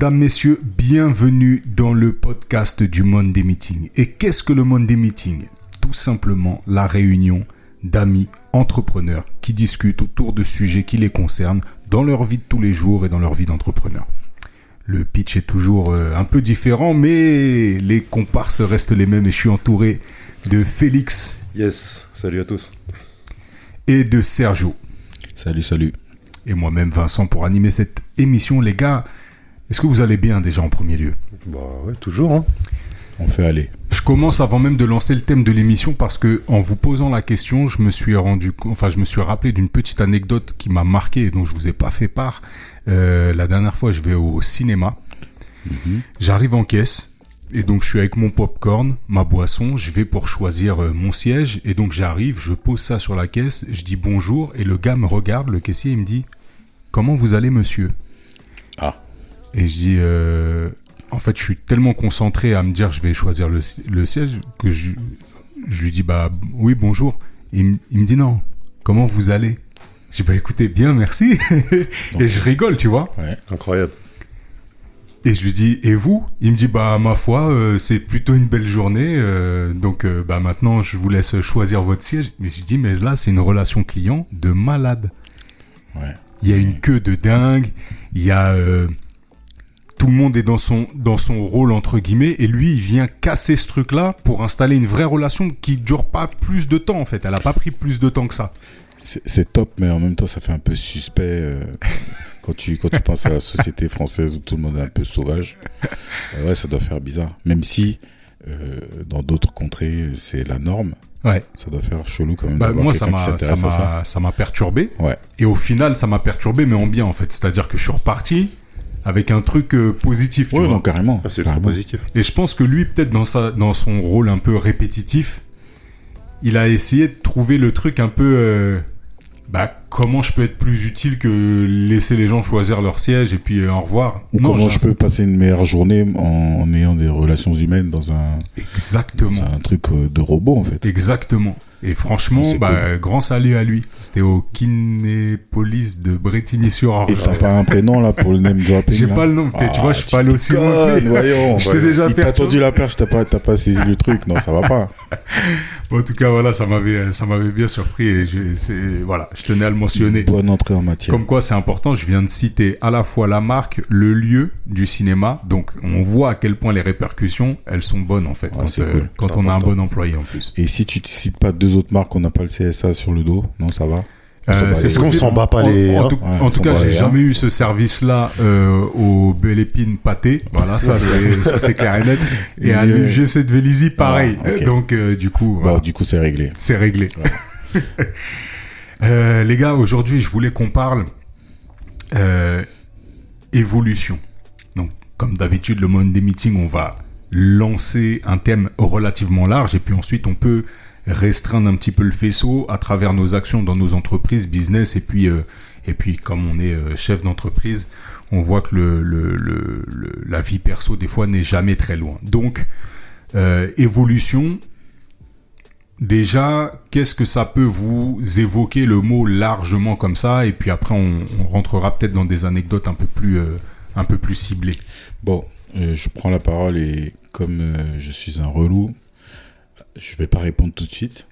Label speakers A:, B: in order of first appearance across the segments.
A: Mesdames, Messieurs, bienvenue dans le podcast du Monday Meeting. Et qu'est-ce que le Monday Meeting? Tout simplement la réunion d'amis entrepreneurs qui discutent autour de sujets qui les concernent dans leur vie de tous les jours et dans leur vie d'entrepreneur. Le pitch est toujours euh, un peu différent, mais les comparses restent les mêmes et je suis entouré de Félix.
B: Yes, salut à tous.
A: Et de Sergio.
C: Salut, salut.
A: Et moi-même Vincent pour animer cette émission. Les gars, est-ce que vous allez bien déjà en premier lieu?
B: Bah ouais, toujours. Hein.
C: On fait aller.
A: Je commence avant même de lancer le thème de l'émission parce que en vous posant la question, je me suis rendu, enfin je me suis rappelé d'une petite anecdote qui m'a marqué et dont je vous ai pas fait part. Euh, la dernière fois, je vais au cinéma. Mhm. J'arrive en caisse et donc je suis avec mon popcorn, ma boisson. Je vais pour choisir euh, mon siège et donc j'arrive, je pose ça sur la caisse, je dis bonjour et le gars me regarde, le caissier il me dit comment vous allez monsieur?
C: Ah.
A: Et je dis, euh, en fait, je suis tellement concentré à me dire je vais choisir le, siège que je, je, lui dis, bah oui, bonjour. Il, il me dit non, comment vous allez? J'ai bah écoutez, bien, merci. et je rigole, tu vois.
B: Ouais, incroyable.
A: Et je lui dis, et vous? Il me dit, bah ma foi, euh, c'est plutôt une belle journée, euh, donc euh, bah maintenant je vous laisse choisir votre siège. Mais je dis, mais là c'est une relation client de malade.
C: Ouais.
A: Il y a une queue de dingue, il y a tout le monde est dans son dans son rôle entre guillemets et lui il vient casser ce truc là pour installer une vraie relation qui dure pas plus de temps en fait elle a pas pris plus de temps que ça
C: c'est top mais en même temps ça fait un peu suspect euh, quand tu quand tu penses à la société française où tout le monde est un peu sauvage euh, ouais ça doit faire bizarre même si euh, dans d'autres contrées c'est la norme
A: Ouais.
C: Ça doit faire chelou quand même.
A: Bah, moi, ça m'a, ça m'a, ça m'a perturbé.
C: Ouais.
A: Et au final, ça m'a perturbé, mais en bien, en fait. C'est-à-dire que je suis reparti avec un truc euh, positif.
C: Oui, non, carrément.
B: Ah, c'est
C: carrément.
B: positif.
A: Et je pense que lui, peut-être dans sa, dans son rôle un peu répétitif, il a essayé de trouver le truc un peu, euh, bah, comment je peux être plus utile que laisser les gens choisir leur siège et puis euh, au revoir.
C: Ou comment je peux passer une meilleure journée en, ayant des relations humaines dans un,
A: exactement,
C: dans un truc de robot en fait.
A: Exactement. Et franchement, bah, grand salut à lui. C'était au Kinépolis de Bretigny-sur-Orge.
C: Et t'as pas un prénom là pour le name dropping
A: J'ai pas le nom. tu vois, je suis pas allé aussi loin.
C: Voyons.
A: Je t'ai déjà
C: Il t'a tendu la perche, t'as pas, pas saisi le truc. Non, ça va pas.
A: Bon, en tout cas, voilà, ça m'avait, ça m'avait bien surpris et je, voilà, je tenais à le mentionner.
C: Bonne entrée en matière.
A: Comme quoi, c'est important. Je viens de citer à la fois la marque, le lieu du cinéma. Donc, on voit à quel point les répercussions, elles sont bonnes en fait
C: Ouais,
A: quand, euh,
C: cool.
A: quand
B: C'est
A: on a un bon employé en plus.
C: Et si tu cites pas deux autres marques, on n'a pas le CSA sur le dos, non, ça va.
A: Euh, c'est
B: Est-ce qu'on s'en bat pas
A: En-
B: les-
A: En,
B: hein
A: tout,
C: Ouais,
A: en
C: on
A: tout cas, j'ai jamais eu ce service-là euh, au Belle Épine Pâté. Voilà, ça c'est clair et net. Et à
C: Et,
A: l'UGC de Vélizy, pareil.
C: Ah, ok.
A: Donc euh, du coup,
C: Bon,
A: voilà,
C: du coup, c'est réglé.
A: c'est réglé. Euh, les gars, aujourd'hui, je voulais qu'on parle euh, évolution. Donc, comme d'habitude, le Monday Meeting, on va lancer un thème relativement large et puis ensuite on peut restreindre un petit peu le faisceau à travers nos actions dans nos entreprises, business et puis euh, et puis comme on est euh, chef d'entreprise, on voit que le, le, le, la vie perso des fois n'est jamais très loin. Donc euh, évolution. Déjà, qu'est-ce que ça peut vous évoquer le mot largement comme ça? Et puis après, on, on rentrera peut-être dans des anecdotes un peu plus, un peu plus ciblées.
C: Bon, je prends la parole et comme je suis un relou, je vais pas répondre tout de suite.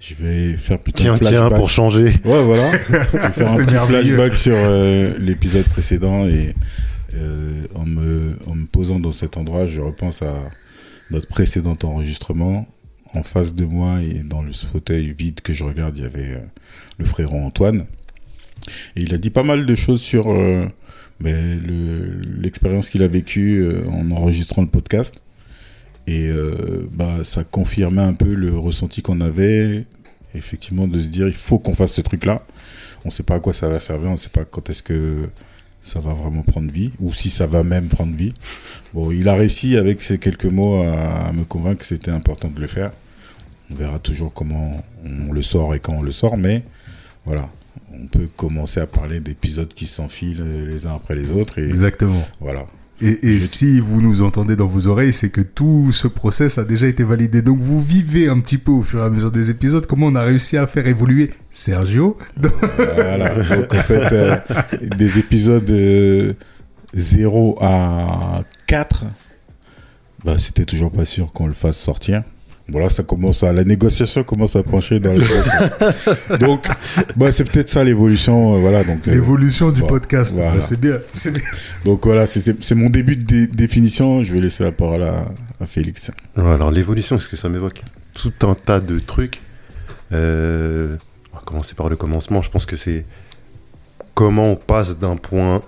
C: Je vais faire plutôt
B: Tiens,
C: un
B: tiens,
C: flashback.
B: pour changer.
C: Ouais, voilà. Je vais faire un petit flashback sur euh, l'épisode précédent et euh, en, me, en me posant dans cet endroit, je repense à notre précédent enregistrement. En face de moi et dans le fauteuil vide que je regarde, il y avait euh, le frérot Antoine. Et il a dit pas mal de choses sur euh, ben, le- l'expérience qu'il a vécue euh, en enregistrant le podcast. Et euh, bah, ça confirmait un peu le ressenti qu'on avait, effectivement, de se dire il faut qu'on fasse ce truc-là. On sait pas à quoi ça va servir, on sait pas quand est-ce que ça va vraiment prendre vie, ou si ça va même prendre vie. Bon, il a réussi avec ces quelques mots à, à me convaincre que c'était important de le faire. On verra toujours comment on le sort et quand on le sort, mais voilà, on peut commencer à parler d'épisodes qui s'enfilent les uns après les autres, et
A: Exactement.
C: voilà.
A: Et, si vous nous entendez dans vos oreilles, c'est que tout ce process a déjà été validé. Donc vous vivez un petit peu au fur et à mesure des épisodes comment on a réussi à faire évoluer Sergio.
C: Voilà, donc en fait, euh, des épisodes euh, 0 à 4, bah, c'était toujours pas sûr qu'on le fasse sortir. Voilà, ça commence à, la négociation commence à pencher dans le sens. Donc, bah, c'est peut-être ça l'évolution, euh, voilà. Donc, euh,
A: L'évolution du podcast,
C: voilà.
A: Bah, c'est bien. c'est bien.
C: donc voilà, c'est- mon début de dé- définition. Je vais laisser la parole à, à Félix.
B: Alors l'évolution, est-ce que ça m'évoque Tout un tas de trucs? Euh, on va commencer par le commencement. Je pense que c'est comment on passe d'un point.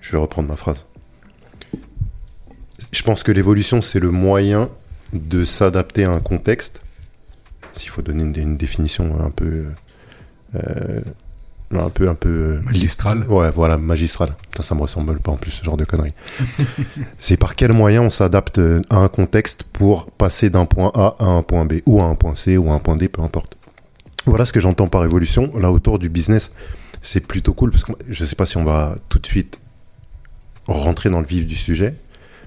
B: Je vais reprendre ma phrase. Je pense que l'évolution, c'est le moyen de s'adapter à un contexte. S'il faut donner une, une définition un peu. euh, un peu, un peu.
A: Magistral.
B: Ouais, voilà, magistral. Putain, ça me ressemble pas en plus, ce genre de conneries. c'est par quel moyen on s'adapte euh, à un contexte pour passer d'un point A à un point B, ou à un point C, ou à un point D, peu importe. Voilà ce que j'entends par évolution. Là, autour du business, c'est plutôt cool, parce que je sais pas si on va tout de suite rentrer dans le vif du sujet,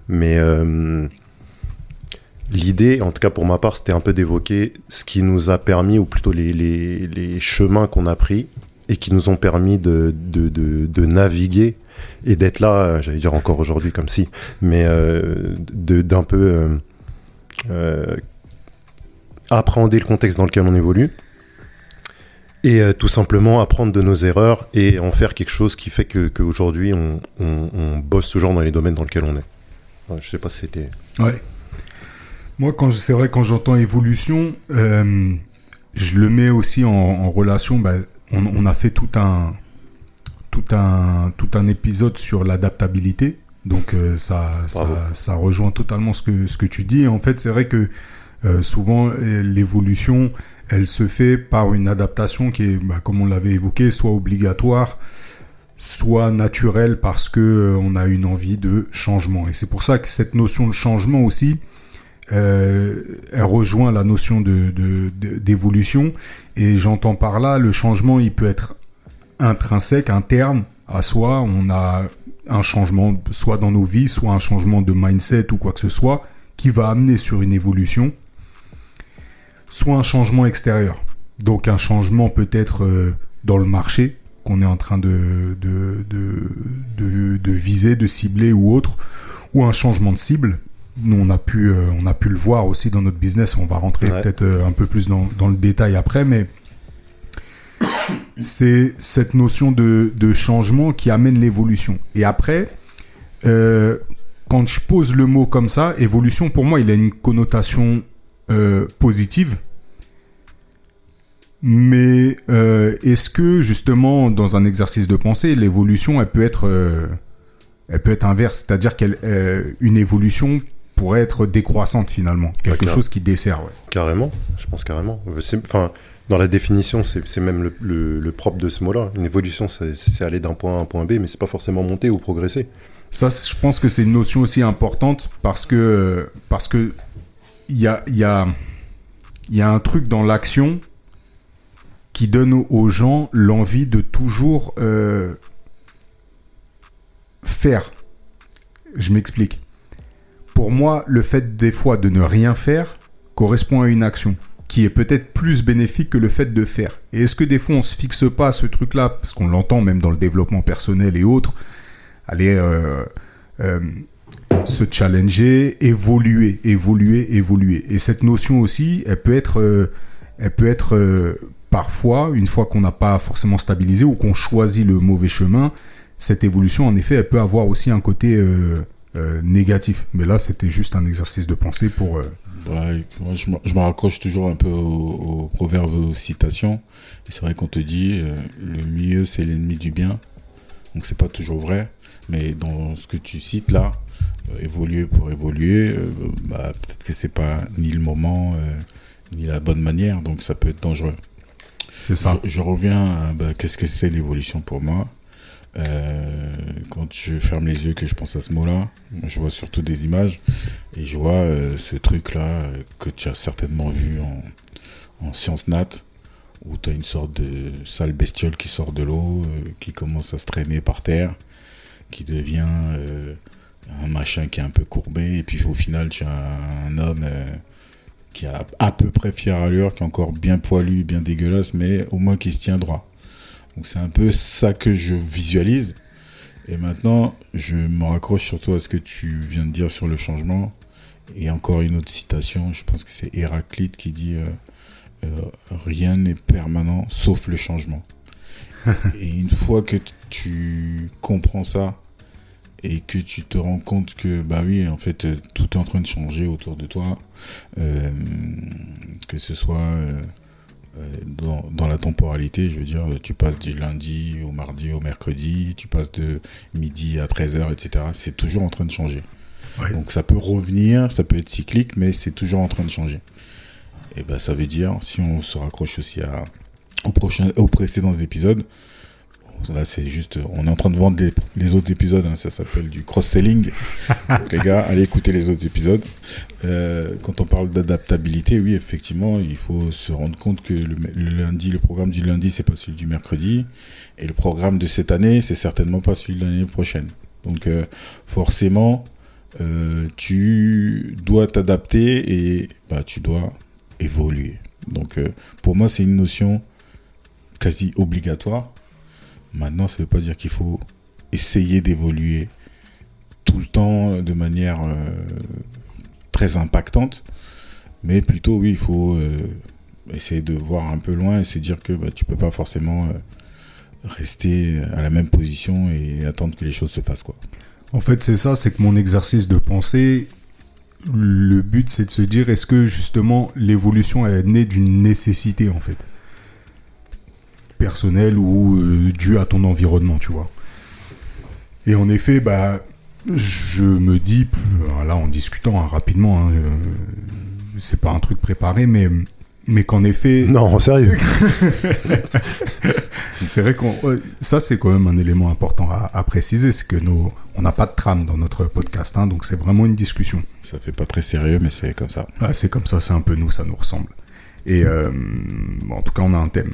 B: mais euh, l'idée, en tout cas pour ma part, c'était un peu d'évoquer ce qui nous a permis, ou plutôt les, les, les chemins qu'on a pris, et qui nous ont permis de, de, de, naviguer et d'être là, j'allais dire encore aujourd'hui comme si, mais euh, d'un peu euh, euh, appréhender le contexte dans lequel on évolue et euh, tout simplement apprendre de nos erreurs et en faire quelque chose qui fait que qu'aujourd'hui on, on, on bosse toujours dans les domaines dans lesquels on est. Je sais pas si c'était.
A: Moi, quand c'est vrai, quand j'entends évolution, euh, je le mets aussi en, en relation. bah, on, on a fait tout un, tout un, tout un épisode sur l'adaptabilité. Donc euh, ça, ça, rejoint totalement ce que, ce que tu dis. En fait, c'est vrai que euh, souvent l'évolution, elle se fait par une adaptation qui est, bah, comme on l'avait évoqué, soit obligatoire, soit naturelle parce que euh, on a une envie de changement. Et c'est pour ça que cette notion de changement aussi, euh, elle rejoint la notion de d'évolution. Et j'entends par là, le changement, il peut être intrinsèque, interne à soi. On a un changement, soit dans nos vies, soit un changement de mindset ou quoi que ce soit, qui va amener sur une évolution, soit un changement extérieur. Donc un changement peut-être euh, dans le marché qu'on est en train de, de, de viser, de cibler ou autre, ou un changement de cible. Nous, on a pu, euh, on a pu le voir aussi dans notre business. On va rentrer
B: Ouais.
A: peut-être euh, un peu plus dans, dans le détail après, mais c'est cette notion de, de changement qui amène l'évolution. Et après, euh, quand je pose le mot comme ça, évolution, pour moi, il a une connotation positive. Mais est-ce que justement, dans un exercice de pensée, l'évolution, elle peut être, elle peut être inverse, c'est-à-dire qu'elle, euh, une évolution pourrait être décroissante finalement, quelque chose qui dessert. Ouais.
B: Carrément, je pense carrément. Enfin, dans la définition, c'est même le, le- le propre de ce mot-là. Une évolution, c'est aller d'un point A à un point B, mais c'est pas forcément monter ou progresser.
A: Ça, je pense que c'est une notion aussi importante parce que parce que il y a il y a il y a un truc dans l'action qui donne aux- aux gens l'envie de toujours euh, faire. Je m'explique. Pour moi, le fait des fois de ne rien faire correspond à une action qui est peut-être plus bénéfique que le fait de faire. Et est-ce que des fois on se fixe pas à ce truc-là parce qu'on l'entend même dans le développement personnel et autres, aller euh, euh, se challenger, évoluer, évoluer, évoluer. Et cette notion aussi, elle peut être, euh, elle peut être parfois, une fois qu'on n'a pas forcément stabilisé ou qu'on choisit le mauvais chemin, cette évolution, en effet, elle peut avoir aussi un côté euh, négatif. Mais là, c'était juste un exercice de pensée pour. euh,
C: Ouais, moi, je, me- je me raccroche toujours un peu au, au proverbe aux citations. Et c'est vrai qu'on te dit, euh, le mieux c'est l'ennemi du bien. Donc c'est pas toujours vrai. Mais dans ce que tu cites là, évoluer pour évoluer, bah, peut-être que c'est pas ni le moment, ni la bonne manière. Donc ça peut être dangereux.
A: c'est ça.
C: Je, je reviens à bah, qu'est-ce que c'est l'évolution pour moi? Euh, quand je ferme les yeux, que je pense à ce mot-là, je vois surtout des images et je vois euh, ce truc-là euh, que tu as certainement vu en, en sciences nat, où tu as une sorte de sale bestiole qui sort de l'eau, qui commence à se traîner par terre, qui devient un machin qui est un peu courbé, et puis au final, tu as un homme qui a à peu près fière allure, qui est encore bien poilu, bien dégueulasse, mais au moins qui se tient droit. Donc c'est un peu ça que je visualise. Et maintenant, je me raccroche surtout à ce que tu viens de dire sur le changement. Et encore une autre citation, je pense que c'est Héraclite qui dit euh, euh, Rien n'est permanent sauf le changement. et une fois que tu comprends ça et que tu te rends compte que, bah oui, en fait, tout est en train de changer autour de toi, euh, que ce soit euh, euh, dans, dans, la temporalité, je veux dire, tu passes du lundi au mardi au mercredi, tu passes de midi à 13h, etc. C'est toujours en train de changer. Ouais. Donc ça peut revenir, ça peut être cyclique, mais c'est toujours en train de changer. Et ben ça veut dire, si on se raccroche aussi à, aux, prochains, aux précédents épisodes, Là, c'est juste, on est en train de vendre les, les autres épisodes. Hein, ça s'appelle du cross-selling. les gars, allez écouter les autres épisodes. Euh, quand on parle d'adaptabilité, oui, effectivement, il faut se rendre compte que le, le lundi, le programme du lundi, c'est pas celui du mercredi, et le programme de cette année, c'est certainement pas celui de l'année prochaine. Donc, euh, forcément, euh, tu dois t'adapter et bah, tu dois évoluer. Donc, pour moi, c'est une notion quasi obligatoire Maintenant, ça ne veut pas dire qu'il faut essayer d'évoluer tout le temps de manière euh, très impactante, mais plutôt, oui, il faut euh, essayer de voir un peu loin et se dire que bah, tu peux pas forcément euh, rester à la même position et attendre que les choses se fassent. Quoi.
A: En fait, c'est ça, c'est que mon exercice de pensée, le but, c'est de se dire, est-ce que justement l'évolution est née d'une nécessité, en fait? Personnel ou euh, dû à ton environnement, tu vois. Et en effet, bah, je me dis, là en discutant hein, rapidement, hein, euh, c'est pas un truc préparé, mais mais qu'en effet.
B: Non, sérieux.
A: c'est vrai qu'on. Ça, c'est quand même un élément important à, à préciser, c'est que nous, on n'a pas de trame dans notre podcast, hein, donc c'est vraiment une discussion.
C: Ça fait pas très sérieux, mais c'est comme ça.
A: Ah, c'est comme ça, c'est un peu nous, ça nous ressemble. Et euh, bon, en tout cas, on a un thème.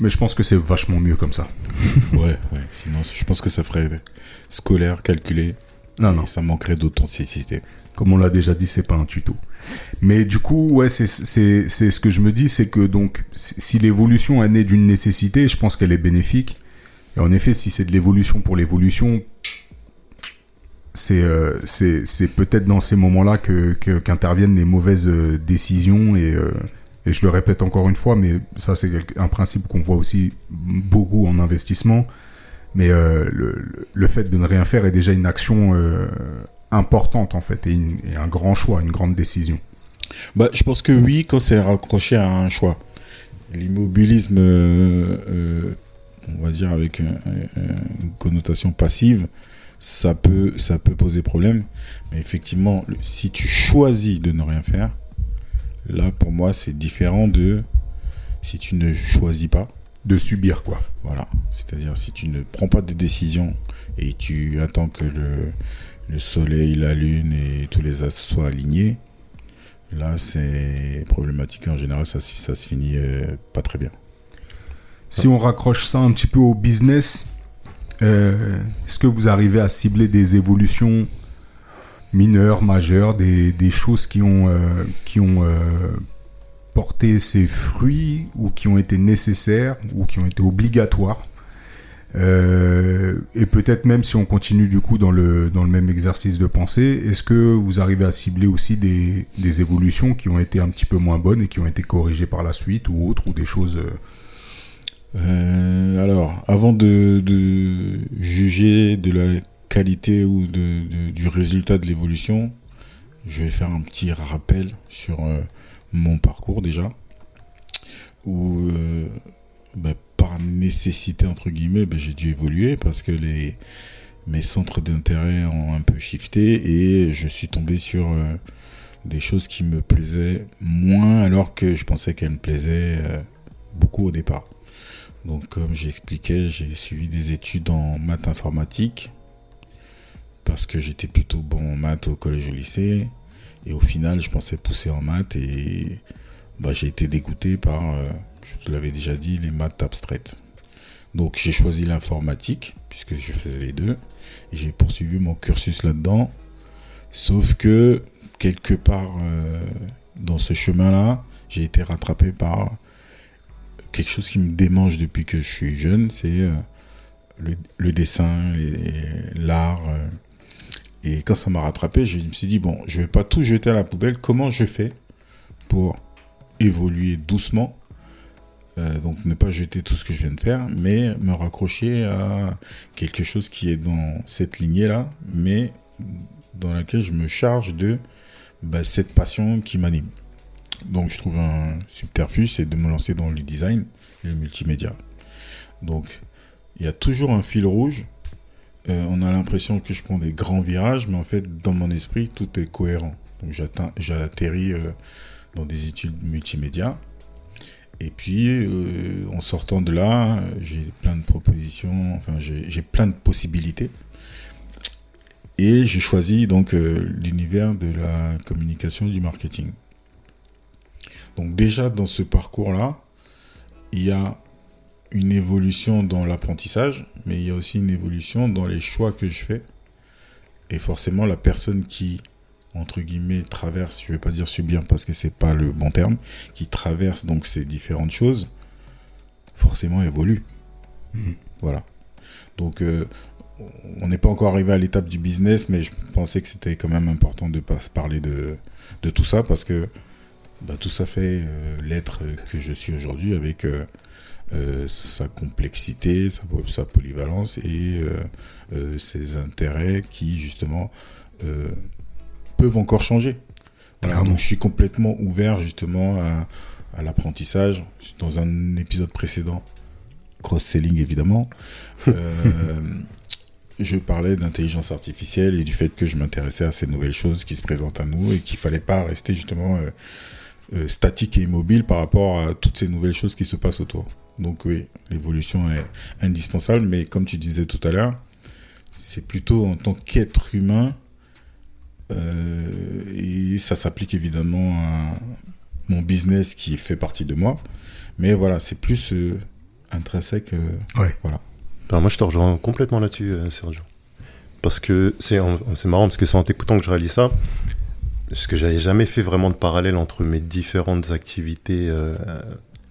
A: Mais je pense que c'est vachement mieux comme ça.
C: ouais, ouais. Sinon, je pense que ça ferait scolaire, calculé.
A: Non, non.
C: Ça manquerait d'authenticité.
A: Comme on l'a déjà dit, c'est pas un tuto. Mais du coup, ouais, c'est ce que je me dis, c'est que donc, si l'évolution est née d'une nécessité, je pense qu'elle est bénéfique. Et en effet, si c'est de l'évolution pour l'évolution, c'est euh, peut-être dans ces moments-là que qu'interviennent les mauvaises euh, décisions et euh, et je le répète encore une fois, mais ça c'est un principe qu'on voit aussi beaucoup en investissement. Mais euh, le, le, fait de ne rien faire est déjà une action euh, importante en fait, et, une, un grand choix, une grande décision.
C: Bah, je pense que oui, quand c'est raccroché à un choix. L'immobilisme, euh, on va dire avec un, un, une connotation passive, ça peut, ça peut poser problème. Mais effectivement, si tu choisis de ne rien faire, Là, pour moi, c'est différent de si tu ne choisis pas.
A: De subir, quoi.
C: Voilà. C'est-à-dire, si tu ne prends pas de décision et tu attends que le, le soleil, la lune et tous les astres soient alignés, là, c'est problématique. En général, ça, ça se finit euh, pas très bien.
A: Si on raccroche ça un petit peu au business, euh, est-ce que vous arrivez à cibler des évolutions mineures, majeures, des, choses qui ont, euh, euh, porté ses fruits ou qui ont été nécessaires ou qui ont été obligatoires. Euh, et peut-être même si on continue du coup dans le, même exercice de pensée, est-ce que vous arrivez à cibler aussi des, évolutions qui ont été un petit peu moins bonnes et qui ont été corrigées par la suite ou autres ou des choses
C: alors, avant de, juger de la qualité ou de, du résultat de l'évolution, je vais faire un petit rappel sur euh, mon parcours déjà, où euh, bah, par nécessité entre guillemets, bah, j'ai dû évoluer parce que les mes centres d'intérêt ont un peu shifté et je suis tombé sur euh, des choses qui me plaisaient moins alors que je pensais qu'elles me plaisaient beaucoup au départ. Donc comme j'expliquais, j'ai suivi des études en maths informatique parce que j'étais plutôt bon en maths au collège et au lycée. Et au final, je pensais pousser en maths et bah, j'ai été dégoûté par, euh, je te l'avais déjà dit, les maths abstraites. Donc j'ai choisi l'informatique, puisque je faisais les deux, et j'ai poursuivi mon cursus là-dedans. Sauf que, quelque part euh, dans ce chemin-là, j'ai été rattrapé par quelque chose qui me démange depuis que je suis jeune, c'est euh, le, dessin, l'art. Et quand ça m'a rattrapé, je me suis dit, bon, je vais pas tout jeter à la poubelle. Comment je fais pour évoluer doucement euh, donc ne pas jeter tout ce que je viens de faire, mais me raccrocher à quelque chose qui est dans cette lignée-là, mais dans laquelle je me charge de bah, cette passion qui m'anime. Donc je trouve un subterfuge, c'est de me lancer dans le design et le multimédia. Donc il y a toujours un fil rouge. Euh, on a l'impression que je prends des grands virages, mais en fait dans mon esprit tout est cohérent. Donc j'atterris euh, dans des études multimédia. Et puis, euh, en sortant de là, j'ai plein de propositions, enfin, j'ai plein de possibilités. Et j'ai choisi donc l'univers de la communication du marketing. Donc déjà dans ce parcours-là, il y a une évolution dans l'apprentissage, mais il y a aussi une évolution dans les choix que je fais. Et forcément, la personne qui, entre guillemets, traverse, je ne vais pas dire subir parce que c'est pas le bon terme, qui traverse donc ces différentes choses, forcément évolue.
A: Mhm.
C: Voilà. Donc, euh, on n'est pas encore arrivé à l'étape du business, mais je pensais que c'était quand même important de pas parler de, de tout ça parce que bah, tout ça fait euh, l'être que je suis aujourd'hui avec euh, euh, sa complexité, sa, sa polyvalence et euh, euh, ses intérêts qui justement peuvent encore changer. Voilà, donc je suis complètement ouvert justement à, à l'apprentissage. Dans un épisode précédent, cross-selling évidemment, je parlais d'intelligence artificielle et du fait que je m'intéressais à ces nouvelles choses qui se présentent à nous et qu'il fallait pas rester justement euh, euh, statique et immobile par rapport à toutes ces nouvelles choses qui se passent autour. Donc oui, l'évolution est indispensable, mais comme tu disais tout à l'heure, c'est plutôt en tant qu'être humain euh, et ça s'applique évidemment à mon business qui fait partie de moi. Mais voilà, c'est plus euh, intrinsèque. euh,
A: Ouais.
C: Voilà.
B: Ben, moi, je te rejoins complètement là-dessus, euh, Sergio. Parce que c'est marrant, parce que c'est en t'écoutant que je réalise ça. Parce que j'avais jamais fait vraiment de parallèle entre mes différentes activités euh,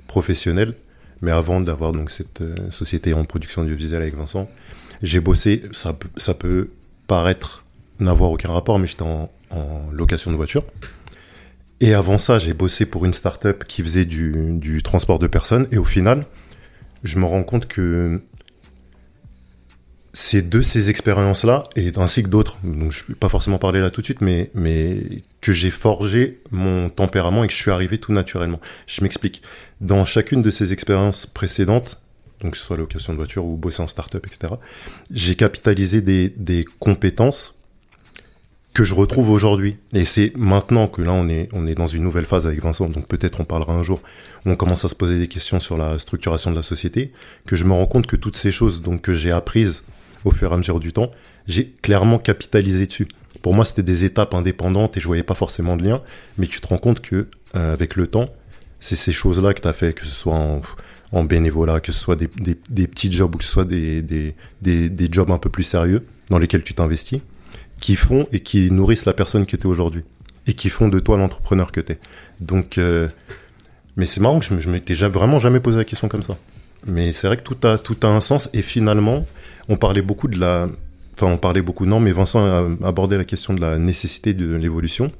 B: professionnelles. Mais avant d'avoir donc cette euh, société en production audiovisuelle avec Vincent, j'ai bossé, ça, peut- paraître n'avoir aucun rapport, mais j'étais en, location de voiture. Et avant ça, j'ai bossé pour une start-up qui faisait du, transport de personnes. Et au final, je me rends compte que c'est de ces expériences-là, et ainsi que d'autres, donc je ne vais pas forcément parler là tout de suite, mais que j'ai forgé mon tempérament et que je suis arrivé tout naturellement. Je m'explique. Dans chacune de ces expériences précédentes, donc que ce soit location de voiture ou bosser en start-up, etc., j'ai capitalisé des, compétences que je retrouve aujourd'hui. Et c'est maintenant que là, on est, on est dans une nouvelle phase avec Vincent, donc peut-être on parlera un jour, où on commence à se poser des questions sur la structuration de la société, que je me rends compte que toutes ces choses donc, que j'ai apprises au fur et à mesure du temps, j'ai clairement capitalisé dessus. Pour moi, c'était des étapes indépendantes et je voyais pas forcément de lien, mais tu te rends compte que euh, avec le temps, c'est ces choses-là que tu as fait, que ce soit en, bénévolat, que ce soit des, des- petits jobs ou que ce soit des, des, des- jobs un peu plus sérieux dans lesquels tu t'investis, qui font et qui nourrissent la personne que tu es aujourd'hui et qui font de toi l'entrepreneur que tu es. Donc, euh, mais c'est marrant que je, je m'étais vraiment jamais posé la question comme ça. Mais c'est vrai que tout a, tout a un sens et finalement, on parlait beaucoup de la. Enfin, on parlait beaucoup, non, mais Vincent a abordé la question de la nécessité de l'évolution.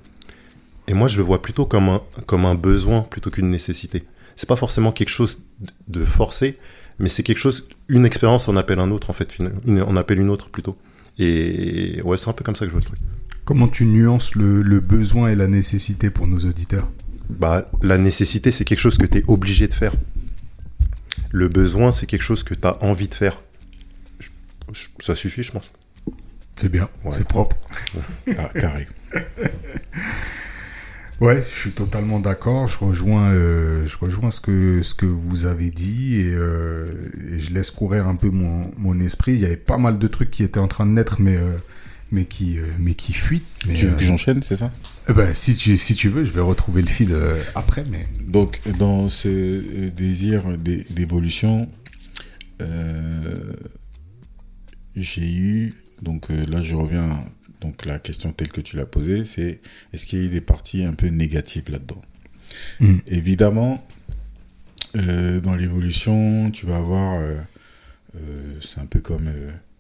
B: Et moi, je le vois plutôt comme un, comme un besoin plutôt qu'une nécessité. C'est pas forcément quelque chose de forcé, mais c'est quelque chose, une expérience en appelle un autre, en fait, finalement. Une, en appelle une autre plutôt. Et ouais, c'est un peu comme ça que je vois le truc.
A: Comment tu nuances le, le besoin et la nécessité pour nos auditeurs?
B: Bah, la nécessité, c'est quelque chose que tu es obligé de faire. Le besoin, c'est quelque chose que tu as envie de faire. Je- je- ça suffit, je pense.
A: C'est bien,
B: Ouais.
A: c'est propre.
C: Ah, carré.
A: Ouais, je suis totalement d'accord. Je rejoins, euh, je rejoins ce que ce que vous avez dit et, euh, et je laisse courir un peu mon, mon esprit. Il y avait pas mal de trucs qui étaient en train de naître, mais euh, mais qui mais qui fuient. Mais
C: Tu veux que j'enchaîne, c'est ça?
A: Eh ben, si tu si tu veux, je vais retrouver le fil après. Mais
C: Donc, dans ce désir d'é- d'évolution, j'ai eu, donc là je reviens, donc la question telle que tu l'as posée, c'est est-ce qu'il y a eu des parties un peu négatives là-dedans?
A: Mm.
C: Évidemment, euh, dans l'évolution, tu vas avoir euh, Euh, c'est un peu comme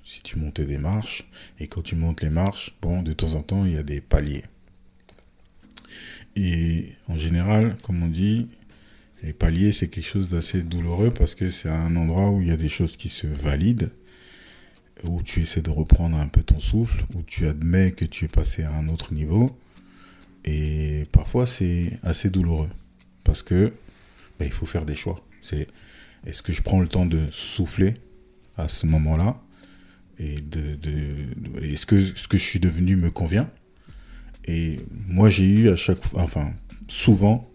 C: si tu montais des marches, et quand tu montes les marches, bon, de temps en temps, il y a des paliers. Et en général, comme on dit, les paliers, c'est quelque chose d'assez douloureux parce que c'est un endroit où il y a des choses qui se valident, où tu essaies de reprendre un peu ton souffle, où tu admets que tu es passé à un autre niveau. Et parfois, c'est assez douloureux parce que ben, il faut faire des choix. C'est est-ce que je prends le temps de souffler à ce moment-là et de, est-ce que ce que je suis devenu me convient? Et moi j'ai eu à chaque fois enfin souvent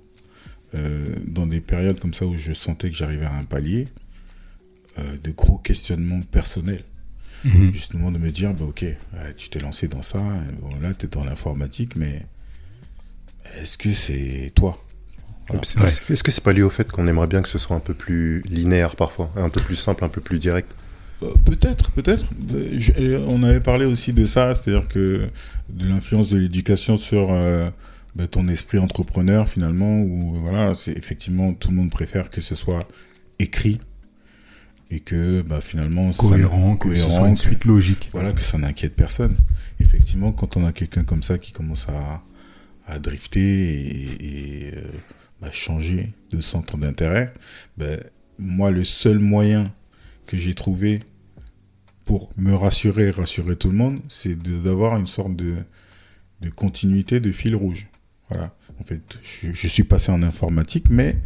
C: euh, dans des périodes comme ça où je sentais que j'arrivais à un palier euh, de gros questionnements personnels
A: Mhm.
C: justement de me dire bah, ok ouais, tu t'es lancé dans ça bon, là tu es dans l'informatique mais est-ce que c'est toi? Voilà.
B: Est-ce
A: Ouais.
B: est-ce que c'est pas lié au fait qu'on aimerait bien que ce soit un peu plus linéaire parfois, un peu plus simple, un peu plus direct?
C: Euh, Peut-être, peut-être. Euh, On avait parlé aussi de ça, c'est-à-dire que de l'influence de l'éducation sur euh, bah, ton esprit entrepreneur finalement, où voilà, c'est effectivement tout le monde préfère que ce soit écrit et que bah, finalement
A: Cohérent, que ce
C: cohérent,
A: soit une
C: que-
A: suite logique.
C: voilà, que ça n'inquiète personne. Effectivement, quand on a quelqu'un comme ça qui commence à, à drifter et, et, euh, bah, changer de centre d'intérêt, ben, moi, le seul moyen que j'ai trouvé pour me rassurer et rassurer tout le monde, c'est d'avoir une sorte de, de continuité de fil rouge. Voilà. En fait, je, je suis passé en informatique, mais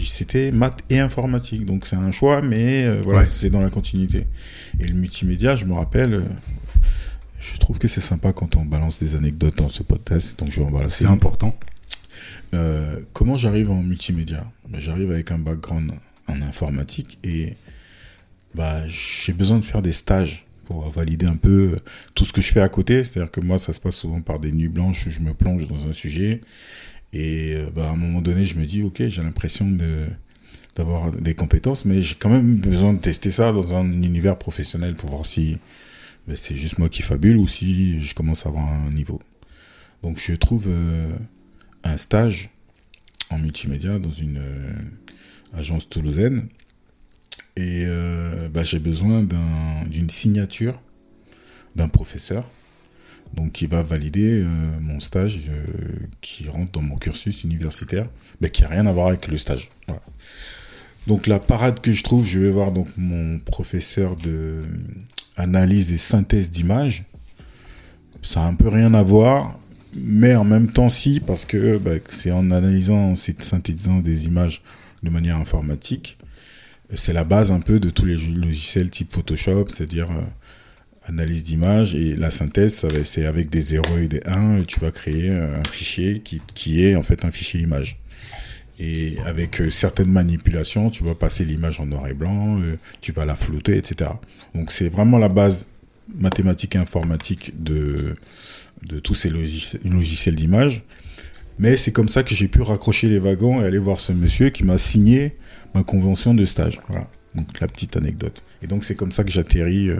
C: c'était maths et informatique. Donc c'est un choix, mais euh, voilà,
A: Ouais.
C: c'est dans la continuité. Et le multimédia, je me rappelle, euh, je trouve que c'est sympa quand on balance des anecdotes dans ce podcast, donc je vais en balancer.
A: C'est important.
C: Euh, comment j'arrive en multimédia? Ben, J'arrive avec un background en informatique et bah, j'ai besoin de faire des stages pour valider un peu tout ce que je fais à côté. C'est-à-dire que moi, ça se passe souvent par des nuits blanches où je me plonge dans un sujet. Et euh, bah, à un moment donné, je me dis, OK, j'ai l'impression d'avoir des compétences, mais j'ai quand même besoin de tester ça dans un univers professionnel pour voir si ben, c'est juste moi qui fabule ou si je commence à avoir un niveau. Donc je trouve euh, un stage en multimédia dans une euh, agence toulousaine et bah, j'ai besoin d'un- d'une signature d'un professeur donc qui va valider euh, mon stage euh, qui rentre dans mon cursus universitaire mais qui a rien à voir avec le stage. Donc la parade que je trouve je vais voir donc mon professeur de analyse et synthèse d'images ça a un peu rien à voir mais en même temps si parce que bah, c'est en analysant en synthétisant des images de manière informatique. C'est la base un peu de tous les logiciels type Photoshop, c'est-à-dire euh, analyse d'image et la synthèse, c'est avec des 0 et des 1, et tu vas créer euh, un fichier qui, qui est en fait un fichier image. Et avec euh, certaines manipulations, tu vas passer l'image en noir et blanc, euh, tu vas la flouter, etc. Donc c'est vraiment la base mathématique et informatique de, de tous ces logiciels, d'image. Mais c'est comme ça que j'ai pu raccrocher les wagons et aller voir ce monsieur qui m'a signé ma convention de stage. Voilà. Donc la petite anecdote. Et donc c'est comme ça que j'atterris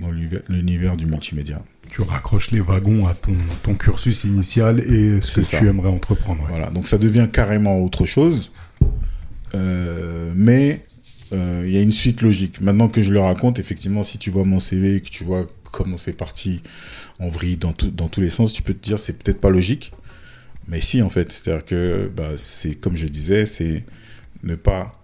C: dans l'univers- du multimédia.
A: Tu raccroches les wagons à ton, ton cursus initial et ce que
C: ça.
A: tu aimerais entreprendre.
C: Voilà. Donc ça devient carrément autre chose. Euh, mais euh, il y a une suite logique. Maintenant que je le raconte, effectivement, si tu vois mon CV et que tu vois comment c'est parti en vrille dans, tout- dans tous les sens, tu peux te dire c'est peut-être pas logique. Mais si, en fait. C'est-à-dire que, bah, c'est comme je disais, c'est ne pas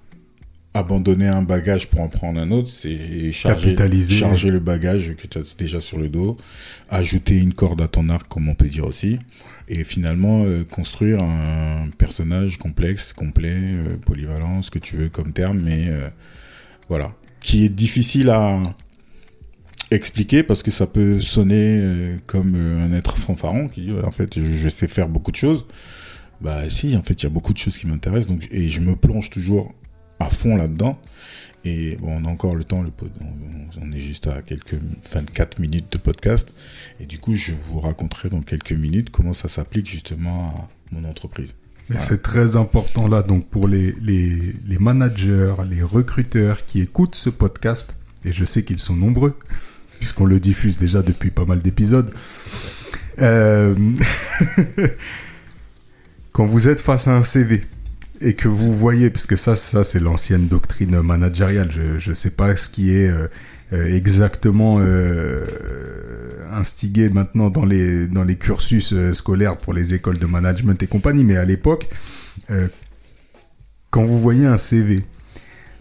C: abandonner un bagage pour en prendre un autre, c'est charger,
A: Capitaliser.
C: charger le bagage que tu as déjà sur le dos, ajouter une corde à ton arc, comme on peut dire aussi, et finalement euh, construire un personnage complexe, complet, euh, polyvalent, ce que tu veux comme terme, mais euh, voilà, qui est difficile à expliquer parce que ça peut sonner comme un être fanfaron qui dit en fait je, je sais faire beaucoup de choses. Bah si, en fait il y a beaucoup de choses qui m'intéressent donc et je me plonge toujours à fond là-dedans. Et bon, on a encore le temps, le pod- on, est juste à quelques 24 minutes de podcast. Et du coup, je vous raconterai dans quelques minutes comment ça s'applique justement à mon entreprise.
A: Mais
C: Voilà.
A: c'est très important là, donc pour les, les, les managers, les recruteurs qui écoutent ce podcast, et je sais qu'ils sont nombreux, puisqu'on le diffuse déjà depuis pas mal d'épisodes. Euh, Quand vous êtes face à un CV et que vous voyez, parce que ça, ça c'est l'ancienne doctrine managériale. Je ne sais pas ce qui est euh, euh, exactement euh, instigé maintenant dans les dans les cursus euh, scolaires pour les écoles de management et compagnie, mais à l'époque, euh, quand vous voyez un CV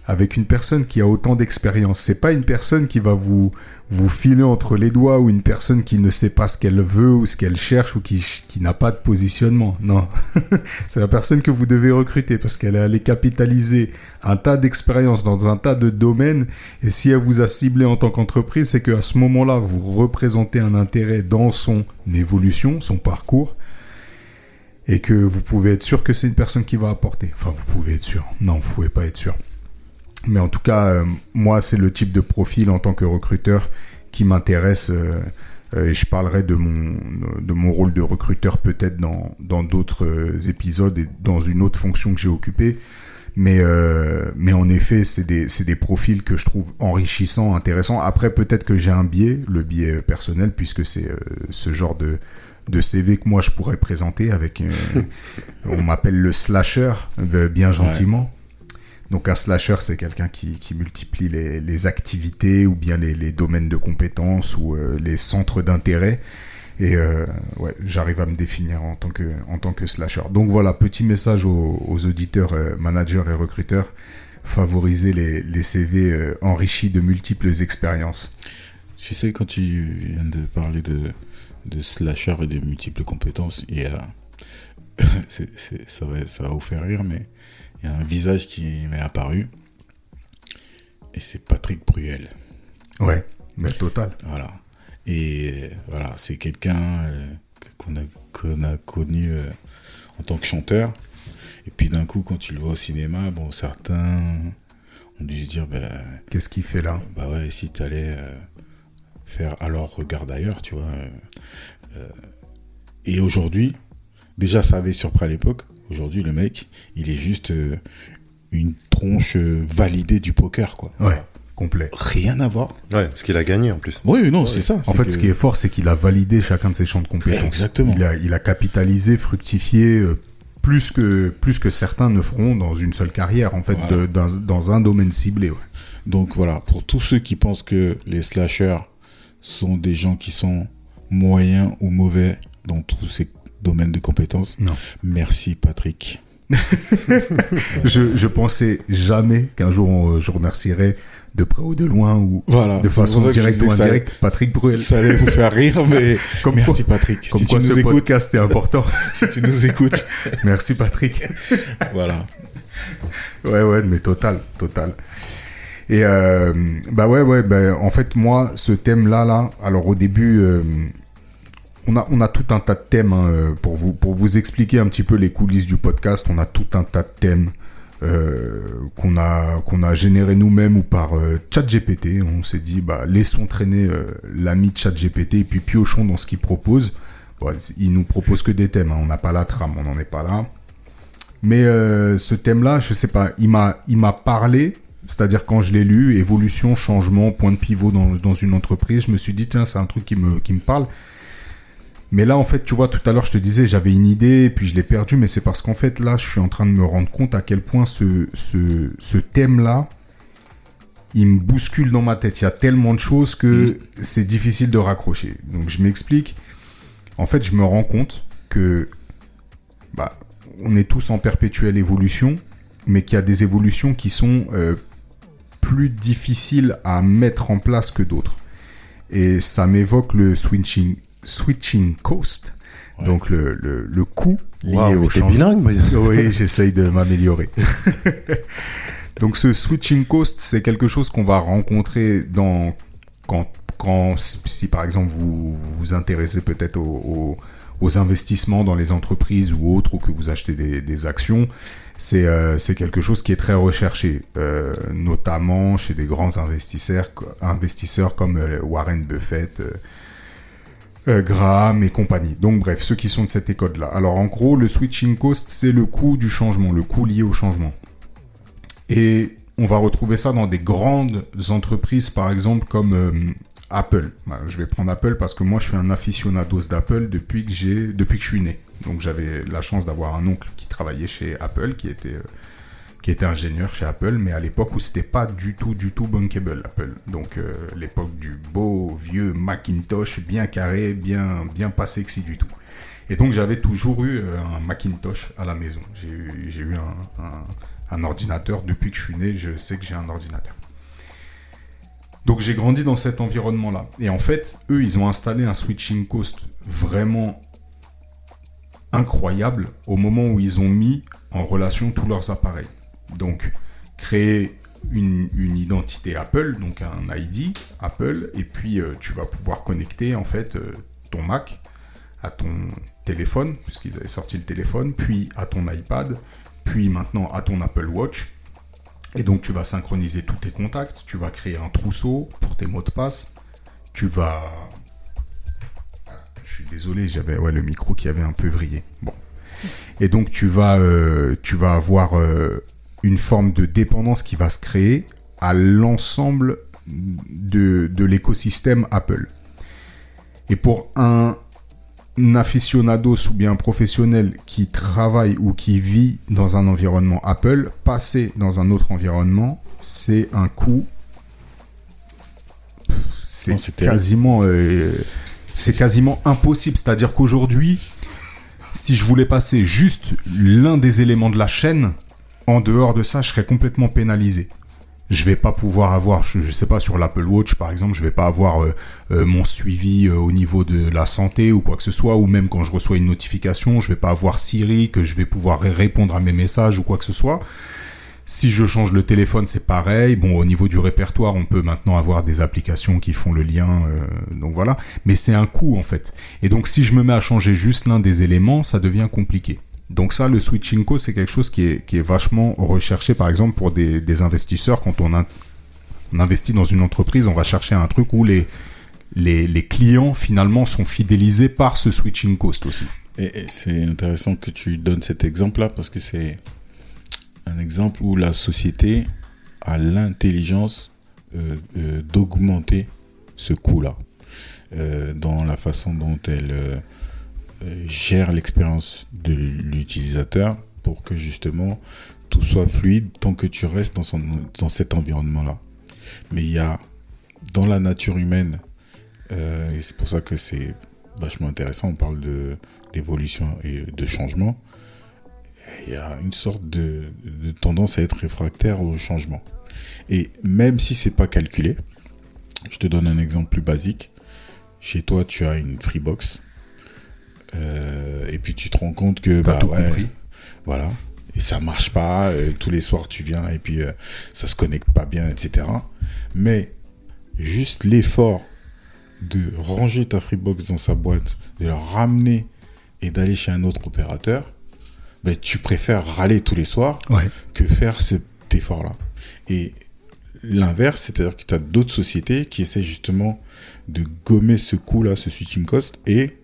A: avec une personne qui a autant d'expérience, c'est pas une personne qui va vous vous filer entre les doigts ou une personne qui ne sait pas ce qu'elle veut ou ce qu'elle cherche ou qui, qui n'a pas de positionnement. Non, c'est la personne que vous devez recruter parce qu'elle est allée capitaliser un tas d'expériences dans un tas de domaines et si elle vous a ciblé en tant qu'entreprise, c'est qu'à ce moment-là, vous représentez un intérêt dans son évolution, son parcours et que vous pouvez être sûr que c'est une personne qui va apporter. Enfin, vous pouvez être sûr. Non, vous pouvez pas être sûr. Mais en tout cas, euh, moi, c'est le type de profil en tant que recruteur qui m'intéresse. euh, euh, et je parlerai de mon, de mon rôle de recruteur peut-être dans dans d'autres euh, épisodes et dans une autre fonction que j'ai occupée. Mais, euh, mais en effet, c'est des, c'est des profils que je trouve enrichissants, intéressants. Après, peut-être que j'ai un biais, le biais personnel, puisque c'est euh, ce genre de, de CV que moi je pourrais présenter avec. euh, on m'appelle le slasher, euh, bien gentiment. Donc un slasher, c'est quelqu'un qui, multiplie les, activités ou bien les, domaines de compétences ou euh, les centres d'intérêt. Et euh, j'arrive à me définir en tant que en tant que slasher. Donc voilà, petit message aux, auditeurs, euh, managers et recruteurs favoriser les, CV enrichis de multiples expériences.
C: Tu sais, quand tu viens de parler de, de slasher et de multiples compétences, ça, va, ça va vous faire rire, mais il y a un visage qui m'est apparu. Et c'est Patrick Bruel.
A: Ouais, mais total.
C: Voilà. Et euh, voilà, c'est quelqu'un euh, qu'on a, connu euh, en tant que chanteur. Et puis d'un coup, quand tu le vois au cinéma, bon, certains ont dû se dire, bah,
A: Qu'est-ce qu'il fait là?
C: bah ouais, si t'allais euh, faire alors regarde ailleurs, tu vois. et aujourd'hui, déjà ça avait surpris à l'époque. Aujourd'hui, le mec, il est juste euh, une tronche euh, validée du poker, quoi.
A: Ouais, complet.
C: Rien à voir.
B: Ouais, parce qu'il a gagné en plus.
C: Oui, non, c'est ça.
A: En fait, ce qui est fort, c'est qu'il a validé chacun de ses champs de compétences.
C: Exactement.
A: Il a, il a capitalisé, fructifié euh, plus que plus que certains ne feront dans une seule carrière, en fait,
C: Voilà.
A: de- dans, dans un domaine ciblé. Ouais.
C: Donc voilà, pour tous ceux qui pensent que les slashers sont des gens qui sont moyens ou mauvais dans tous ces domaines de compétences,
A: Non.
C: merci Patrick.
A: Je, je pensais jamais qu'un jour on- je remercierais de près ou de loin ou
C: Voilà.
A: de façon directe ou indirecte Patrick Bruel.
C: Ça allait vous faire rire, mais
A: Comme
C: merci
A: quoi-
C: Patrick.
A: Comme
C: si
A: quoi
C: tu
A: ce
C: nous écoutes,
A: podcast est important.
C: si tu nous écoutes,
A: Merci Patrick.
C: voilà.
A: Ouais, ouais, mais total, total. Et euh, bah ouais, ouais, bah, en fait, moi, ce thème-là, là, alors au début, euh, on a, on a tout un tas de thèmes hein, euh, pour vous, pour vous expliquer un petit peu les coulisses du podcast. On a tout un tas de thèmes euh, qu'on a, qu'on a généré nous-mêmes ou par euh, ChatGPT. On s'est dit, bah, laissons traîner euh, l'ami ChatGPT et puis piochons dans ce qu'il propose. Bon, il nous propose que des thèmes. hein. On n'a pas la trame, on n'en est pas là. Mais euh, ce thème-là, je sais pas, il m'a, il m'a parlé. C'est-à-dire quand je l'ai lu, évolution, changement, point de pivot dans, dans une entreprise, je me suis dit tiens c'est un truc qui me, qui me parle. Mais là en fait tu vois tout à l'heure je te disais j'avais une idée puis je l'ai perdue mais c'est parce qu'en fait là je suis en train de me rendre compte à quel point ce, ce, ce thème-là il me bouscule dans ma tête. Il y a tellement de choses que c'est difficile de raccrocher. Donc je m'explique. En fait je me rends compte que bah, on est tous en perpétuelle évolution, mais qu'il y a des évolutions qui sont euh, plus difficiles à mettre en place que d'autres. Et ça m'évoque le switching, switching cost,
C: Ouais.
A: donc le, le, le coût lié au
B: mais
A: changement.
B: bilingue, moi.
A: Oui, j'essaye de m'améliorer. Donc ce switching cost, c'est quelque chose qu'on va rencontrer dans quand, quand si par exemple vous vous intéressez peut-être aux, aux, investissements dans les entreprises ou autres ou que vous achetez des, des actions, c'est euh, c'est quelque chose qui est très recherché, euh, notamment chez des grands investisseurs investisseurs comme euh, Warren Buffett. Euh, Graham et compagnie. Donc bref, ceux qui sont de cette école-là. Alors en gros, le switching cost, c'est le coût du changement, le coût lié au changement. Et on va retrouver ça dans des grandes entreprises, par exemple comme euh, Apple. Bah, je vais prendre Apple parce que moi, je suis un aficionados d'Apple depuis que depuis que je suis né. Donc j'avais la chance d'avoir un oncle qui travaillait chez Apple, qui était, euh, qui était ingénieur chez Apple, mais à l'époque où c'était pas du tout, du tout bankable, Apple. Donc euh, l'époque du beau, vieux Macintosh, bien carré, bien, bien pas sexy du tout. Et donc j'avais toujours eu euh, un Macintosh à la maison. J'ai eu, un- un ordinateur. Depuis que je suis né, je sais que j'ai un ordinateur. Donc j'ai grandi dans cet environnement-là. Et en fait, eux, ils ont installé un switching cost vraiment incroyable au moment où ils ont mis en relation tous leurs appareils. Donc créer une, identité Apple, donc un ID Apple, et puis euh, tu vas pouvoir connecter en fait euh, ton Mac à ton téléphone, puisqu'ils avaient sorti le téléphone, puis à ton iPad, puis maintenant à ton Apple Watch. Et donc tu vas synchroniser tous tes contacts, tu vas créer un trousseau pour tes mots de passe, tu vas... Ah, Je suis désolé, j'avais le micro qui avait un peu vrillé. Bon. Et donc tu vas, euh, tu vas avoir une forme de dépendance qui va se créer à l'ensemble de, de l'écosystème Apple. Et pour un aficionados ou bien un professionnel qui travaille ou qui vit dans un environnement Apple, passer dans un autre environnement, c'est un coût. C'est quasiment, euh, c'est quasiment impossible. C'est-à-dire qu'aujourd'hui, si je voulais passer juste l'un des éléments de la chaîne, en dehors de ça, je serais complètement pénalisé. Je vais pas pouvoir avoir, je, je sais pas, sur l'Apple Watch par exemple, je vais pas avoir euh, euh, mon suivi euh, au niveau de la santé ou quoi que ce soit, ou même quand je reçois une notification, je vais pas avoir Siri, que je vais pouvoir ré- répondre à mes messages ou quoi que ce soit. Si je change le téléphone, c'est pareil. Bon, au niveau du répertoire, on peut maintenant avoir des applications qui font le lien, donc voilà. Mais c'est un coût en fait. Et donc, si je me mets à changer juste l'un des éléments, ça devient compliqué. Donc ça, le switching cost, c'est quelque chose qui est, vachement recherché, par exemple, pour des, investisseurs. Quand on, in- on investit dans une entreprise, on va chercher un truc où les, clients, finalement, sont fidélisés par ce switching cost aussi.
C: Et, c'est intéressant que tu donnes cet exemple-là parce que c'est un exemple où la société a l'intelligence euh, euh, d'augmenter ce coût-là euh, dans la façon dont elle gère l'expérience de l'utilisateur pour que justement tout soit fluide tant que tu restes dans, cet environnement-là. Mais il y a dans la nature humaine, euh, et c'est pour ça que c'est vachement intéressant, on parle d'évolution et de changement, il y a une sorte de, de tendance à être réfractaire au changement. Et même si c'est pas calculé, je te donne un exemple plus basique. Chez toi, tu as une Freebox. Euh, et puis tu te rends compte que bah
A: tout
C: ouais,
A: compris.
C: voilà et ça marche pas euh, tous les soirs tu viens et puis euh, ça se connecte pas bien etc mais juste l'effort de ranger ta Freebox dans sa boîte de la ramener et d'aller chez un autre opérateur ben, tu préfères râler tous les soirs
A: Ouais.
C: que faire cet effort-là. Et l'inverse, c'est-à-dire que tu as d'autres sociétés qui essaient justement de gommer ce coût-là, ce switching cost, et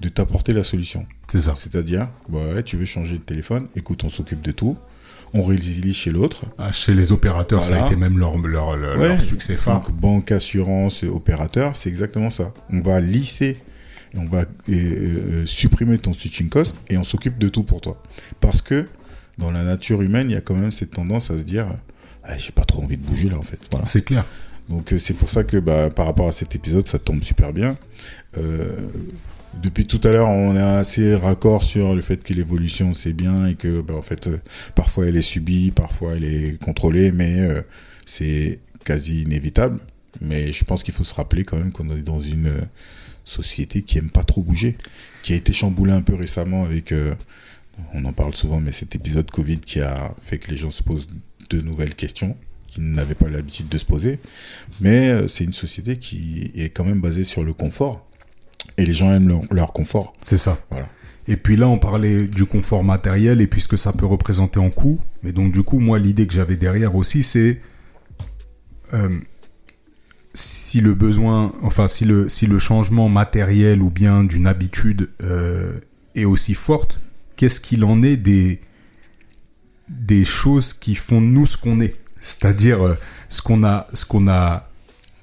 C: de t'apporter la solution.
A: C'est ça.
C: C'est-à-dire, bah ouais, tu veux changer de téléphone, écoute, on s'occupe de tout, on réutilise chez l'autre.
A: Ah, chez les opérateurs, ça a été même leur, leur, leur,
C: Ouais.
A: leur succès phare.
C: Donc, banque, assurance, opérateur, c'est exactement ça. On va lisser, on va euh, euh, supprimer ton switching cost, et on s'occupe de tout pour toi. Parce que dans la nature humaine, il y a quand même cette tendance à se dire, ah, j'ai pas trop envie de bouger là en fait. Voilà.
A: C'est clair.
C: Donc euh, c'est pour ça que bah, par rapport à cet épisode, ça tombe super bien. Euh, depuis tout à l'heure, on est assez raccord sur le fait que l'évolution c'est bien et que bah, en fait euh, parfois elle est subie, parfois elle est contrôlée, mais euh, c'est quasi inévitable. Mais je pense qu'il faut se rappeler quand même qu'on est dans une euh, société qui aime pas trop bouger, qui a été chamboulée un peu récemment avec, on en parle souvent, mais cet épisode Covid qui a fait que les gens se posent de nouvelles questions qu'ils n'avaient pas l'habitude de se poser. Mais c'est une société qui est quand même basée sur le confort. Et les gens aiment leur, leur confort.
A: C'est ça.
C: Voilà.
A: Et puis là, on parlait du confort matériel et puis ce que ça peut représenter en coût. Mais donc, du coup, moi, l'idée que j'avais derrière aussi, c'est euh, si le besoin, enfin, si le, si le changement matériel ou bien d'une habitude euh, est aussi forte, qu'est-ce qu'il en est des, des choses qui font nous ce qu'on est? C'est-à-dire euh, ce qu'on a, ce qu'on a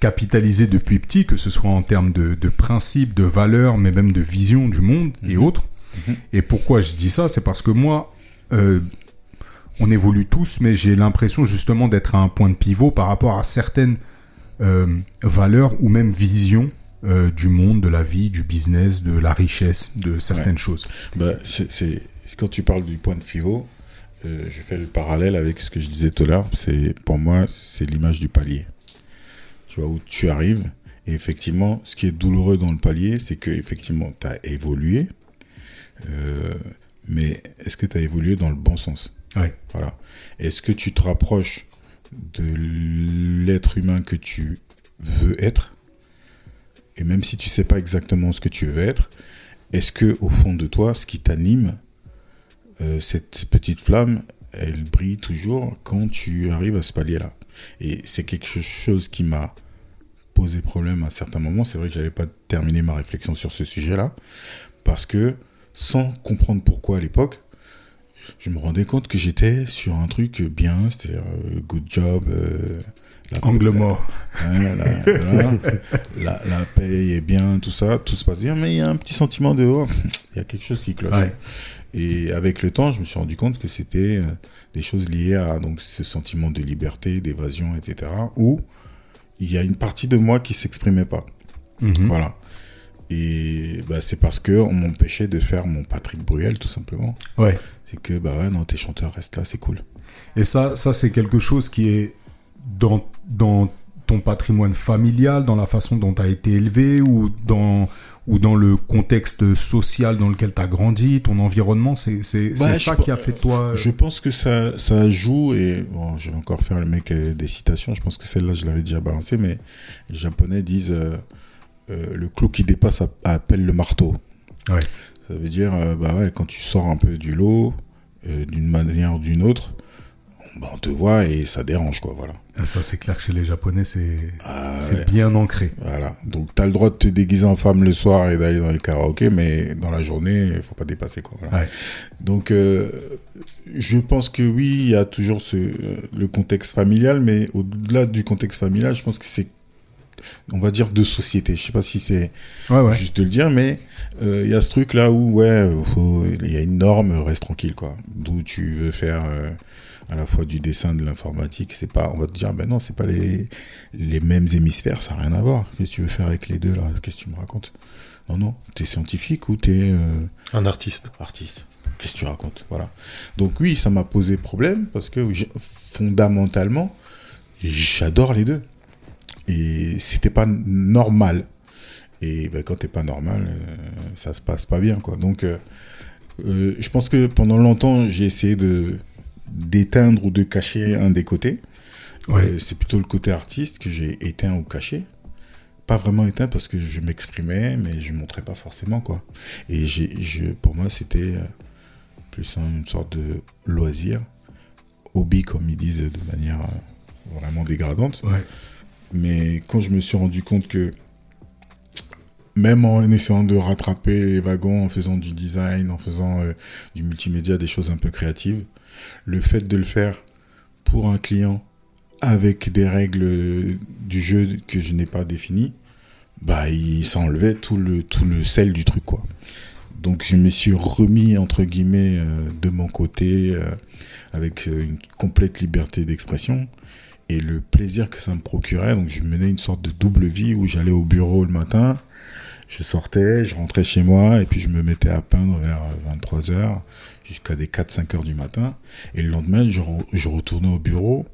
A: capitalisé depuis petit, que ce soit en termes de, de principes, de valeurs, mais même de vision du monde et
C: Mhm.
A: autres.
C: Mhm.
A: Et pourquoi je dis ça C'est parce que moi, euh, on évolue tous, mais j'ai l'impression justement d'être à un point de pivot par rapport à certaines euh, valeurs ou même visions euh, du monde, de la vie, du business, de la richesse, de certaines choses.
C: Bah, c'est, c'est- quand tu parles du point de pivot, euh, je fais le parallèle avec ce que je disais tout à l'heure. C'est, pour moi, c'est l'image du palier. Tu vois, où tu arrives. Et effectivement, ce qui est douloureux dans le palier, c'est que effectivement, tu as évolué. euh, mais est-ce que tu as évolué dans le bon sens?
A: Ouais.
C: Voilà. Est-ce que tu te rapproches de l'être humain que tu veux être? Et même si tu sais pas exactement ce que tu veux être, est-ce que au fond de toi, ce qui t'anime, euh, cette petite flamme, elle brille toujours quand tu arrives à ce palier-là? Et c'est quelque chose qui m'a posé problème à certains moments. C'est vrai que j'avais pas terminé ma réflexion sur ce sujet-là parce que sans comprendre pourquoi à l'époque, je me rendais compte que j'étais sur un truc bien, c'est-à-dire euh, good job, euh, la,
A: Angle mort.
C: La, la, la paye est bien, tout ça, tout se passe bien, mais il y a un petit sentiment de oh, il y a quelque chose qui cloche.
A: Ouais.
C: Et avec le temps, je me suis rendu compte que c'était euh, des choses liées à donc ce sentiment de liberté, d'évasion, etc. Où il y a une partie de moi qui s'exprimait pas.
A: Mhm.
C: Voilà. Et bah, c'est parce que on m'empêchait de faire mon Patrick Bruel, tout simplement.
A: Ouais.
C: C'est que bah ouais, non, tes chanteurs restent là, c'est cool.
A: Et ça, ça c'est quelque chose qui est dans, dans ton patrimoine familial, dans la façon dont tu as été élevé ou dans, ou dans le contexte social dans lequel tu as grandi, ton environnement. C'est c'est-
C: Bah,
A: ça qui a fait toi. euh,
C: Je pense que ça, ça joue, et bon, je vais encore faire le mec des citations, je pense que celle-là, je l'avais déjà balancée, mais les Japonais disent euh, euh, le clou qui dépasse app- appelle le marteau.
A: Ouais.
C: Ça veut dire, euh, bah ouais, quand tu sors un peu du lot, d'une manière ou d'une autre, bah, on te voit et ça dérange, quoi, voilà.
A: Ah, Ça, c'est clair que chez les Japonais, c'est
C: Ah, ouais.
A: bien ancré.
C: Voilà. Donc, t'as le droit de te déguiser en femme le soir et d'aller dans les karaokés, mais dans la journée, il faut pas dépasser, quoi. Voilà.
A: Ouais.
C: Donc, euh, je pense que oui, il y a toujours ce, euh, le contexte familial, mais au-delà du contexte familial, je pense que c'est, on va dire, de société. Je sais pas si c'est
A: Ouais, ouais.
C: juste de le dire, mais euh, il y a ce truc là où, ouais, il y a une norme, reste tranquille, quoi. D'où tu veux faire euh, à la fois du dessin, de l'informatique, c'est pas, on va te dire, ben non, c'est pas les, les mêmes hémisphères, ça n'a rien à voir. Qu'est-ce que tu veux faire avec les deux là? Qu'est-ce que tu me racontes? Non, non, t'es scientifique ou t'es euh,
B: Un artiste.
C: artiste. Qu'est-ce que tu racontes? Voilà. Donc oui, ça m'a posé problème parce que fondamentalement, j'adore les deux. Et c'était pas normal. Et ben, quand t'es pas normal, euh, ça se passe pas bien, quoi. Donc, euh, euh, je pense que pendant longtemps, j'ai essayé de d'éteindre ou de cacher un des côtés.
A: Ouais.
C: Euh, c'est plutôt le côté artiste que j'ai éteint ou caché. Pas vraiment éteint parce que je m'exprimais, mais je montrais pas forcément quoi. Et je, pour moi, c'était euh, plus une sorte de loisir, hobby comme ils disent de manière euh, vraiment dégradante.
A: Ouais.
C: Mais quand je me suis rendu compte que même en essayant de rattraper les wagons, en faisant du design, en faisant euh, du multimédia, des choses un peu créatives, le fait de le faire pour un client avec des règles du jeu que je n'ai pas définies, bah il s'enlevait tout le tout le sel du truc quoi. Donc je me suis remis entre guillemets euh, de mon côté euh, avec euh, une complète liberté d'expression et le plaisir que ça me procurait. Donc je menais une sorte de double vie où j'allais au bureau le matin, je sortais, je rentrais chez moi et puis je me mettais à peindre vers 23h jusqu'à des 4-5 heures du matin. Et le lendemain, je, re- je retournais au bureau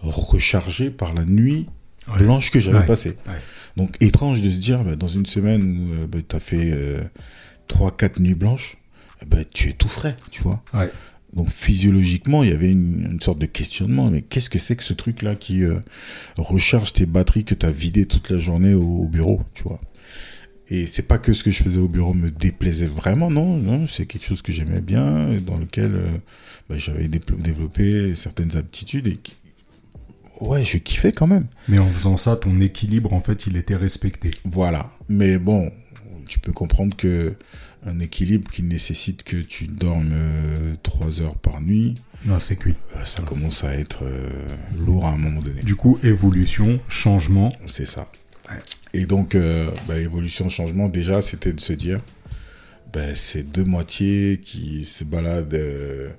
C: rechargé par la nuit
A: Ouais.
C: blanche que j'avais
A: Ouais.
C: passée.
A: Ouais.
C: Donc étrange de se dire, bah, dans une semaine où euh, bah, tu as fait euh, 3-4 nuits blanches, eh ben, tu es tout frais, tu vois. Donc physiologiquement, il y avait une, une sorte de questionnement. Mais qu'est-ce que c'est que ce truc-là qui euh, recharge tes batteries que tu as vidées toute la journée au, au bureau, tu vois? Et c'est pas que ce que je faisais au bureau me déplaisait vraiment, non, non, c'est quelque chose que j'aimais bien, et dans lequel euh, bah, j'avais développé certaines aptitudes et qui... ouais, je kiffais quand même.
A: Mais en faisant ça, ton équilibre, en fait, il était respecté.
C: Voilà. Mais bon, tu peux comprendre que un équilibre qui nécessite que tu dormes euh, trois heures par nuit,
A: Non, c'est cuit.
C: euh, ça commence à être euh, lourd à un moment donné.
A: Du coup, évolution, changement.
C: C'est ça.
A: Ouais.
C: Et donc, euh, bah, évolution, changement, déjà, c'était de se dire, ben, c'est deux moitiés qui se baladent euh,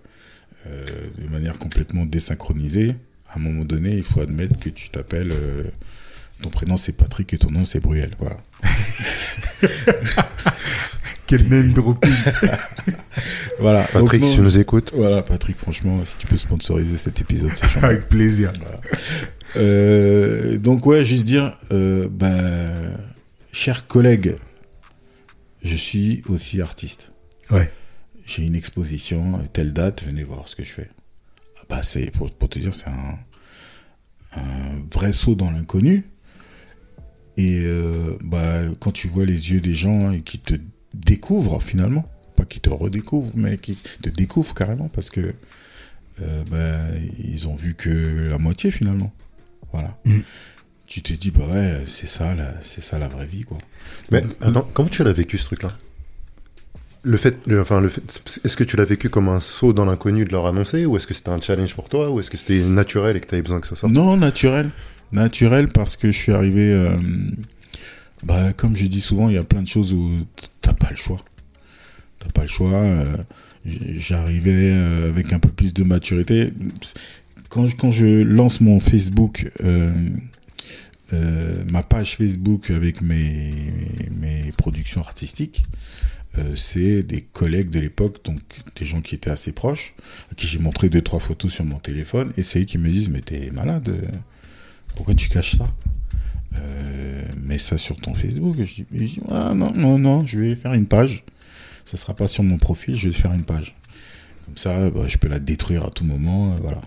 C: euh, de manière complètement désynchronisée. À un moment donné, il faut admettre que tu t'appelles. euh, ton prénom c'est Patrick et ton nom c'est Bruel. Voilà.
A: Quel name dropping.
C: voilà.
B: Patrick,
C: Donc,
B: si tu nous écoutes,
C: Voilà, Patrick, franchement, si tu peux sponsoriser cet épisode, c'est.
A: Avec plaisir.
C: Euh, donc ouais, juste dire, euh, ben, chers collègues, je suis aussi artiste.
A: Ouais.
C: J'ai une exposition, telle date, venez voir ce que je fais. Ah bah c'est pour, pour te dire, c'est un, un vrai saut dans l'inconnu. Et euh, bah, quand tu vois les yeux des gens et qui te découvrent finalement, pas qui te redécouvrent, mais qui te découvrent carrément parce que euh, bah, ils ont vu que la moitié finalement. Voilà.
A: Mm.
C: Tu te dis, bah ouais, c'est ça, la- c'est ça la vraie vie, quoi.
B: Mais
C: Donc,
B: attends, comment tu l'as vécu ce truc-là? Le fait, le- enfin, le fait, est-ce que tu l'as vécu comme un saut dans l'inconnu de leur annoncer, ou est-ce que c'était un challenge pour toi, ou est-ce que c'était naturel et que tu avais besoin que ça sorte?
C: Non, naturel. Naturel parce que je suis arrivé. euh, bah, comme je dis souvent, il y a plein de choses où t'as pas le choix. T'as pas le choix. euh, J'arrivais euh, avec un peu plus de maturité. Quand, je- lance mon Facebook, euh, euh, ma page Facebook avec mes, productions artistiques, euh, c'est des collègues de l'époque, donc des gens qui étaient assez proches, à qui j'ai montré deux trois photos sur mon téléphone, et c'est eux qui me disent mais t'es malade, pourquoi tu caches ça? Mets ça sur ton Facebook. Je dis, ah non non non, je vais faire une page. Ça sera pas sur mon profil, je vais faire une page. Comme ça, bah, je peux la détruire à tout moment, voilà.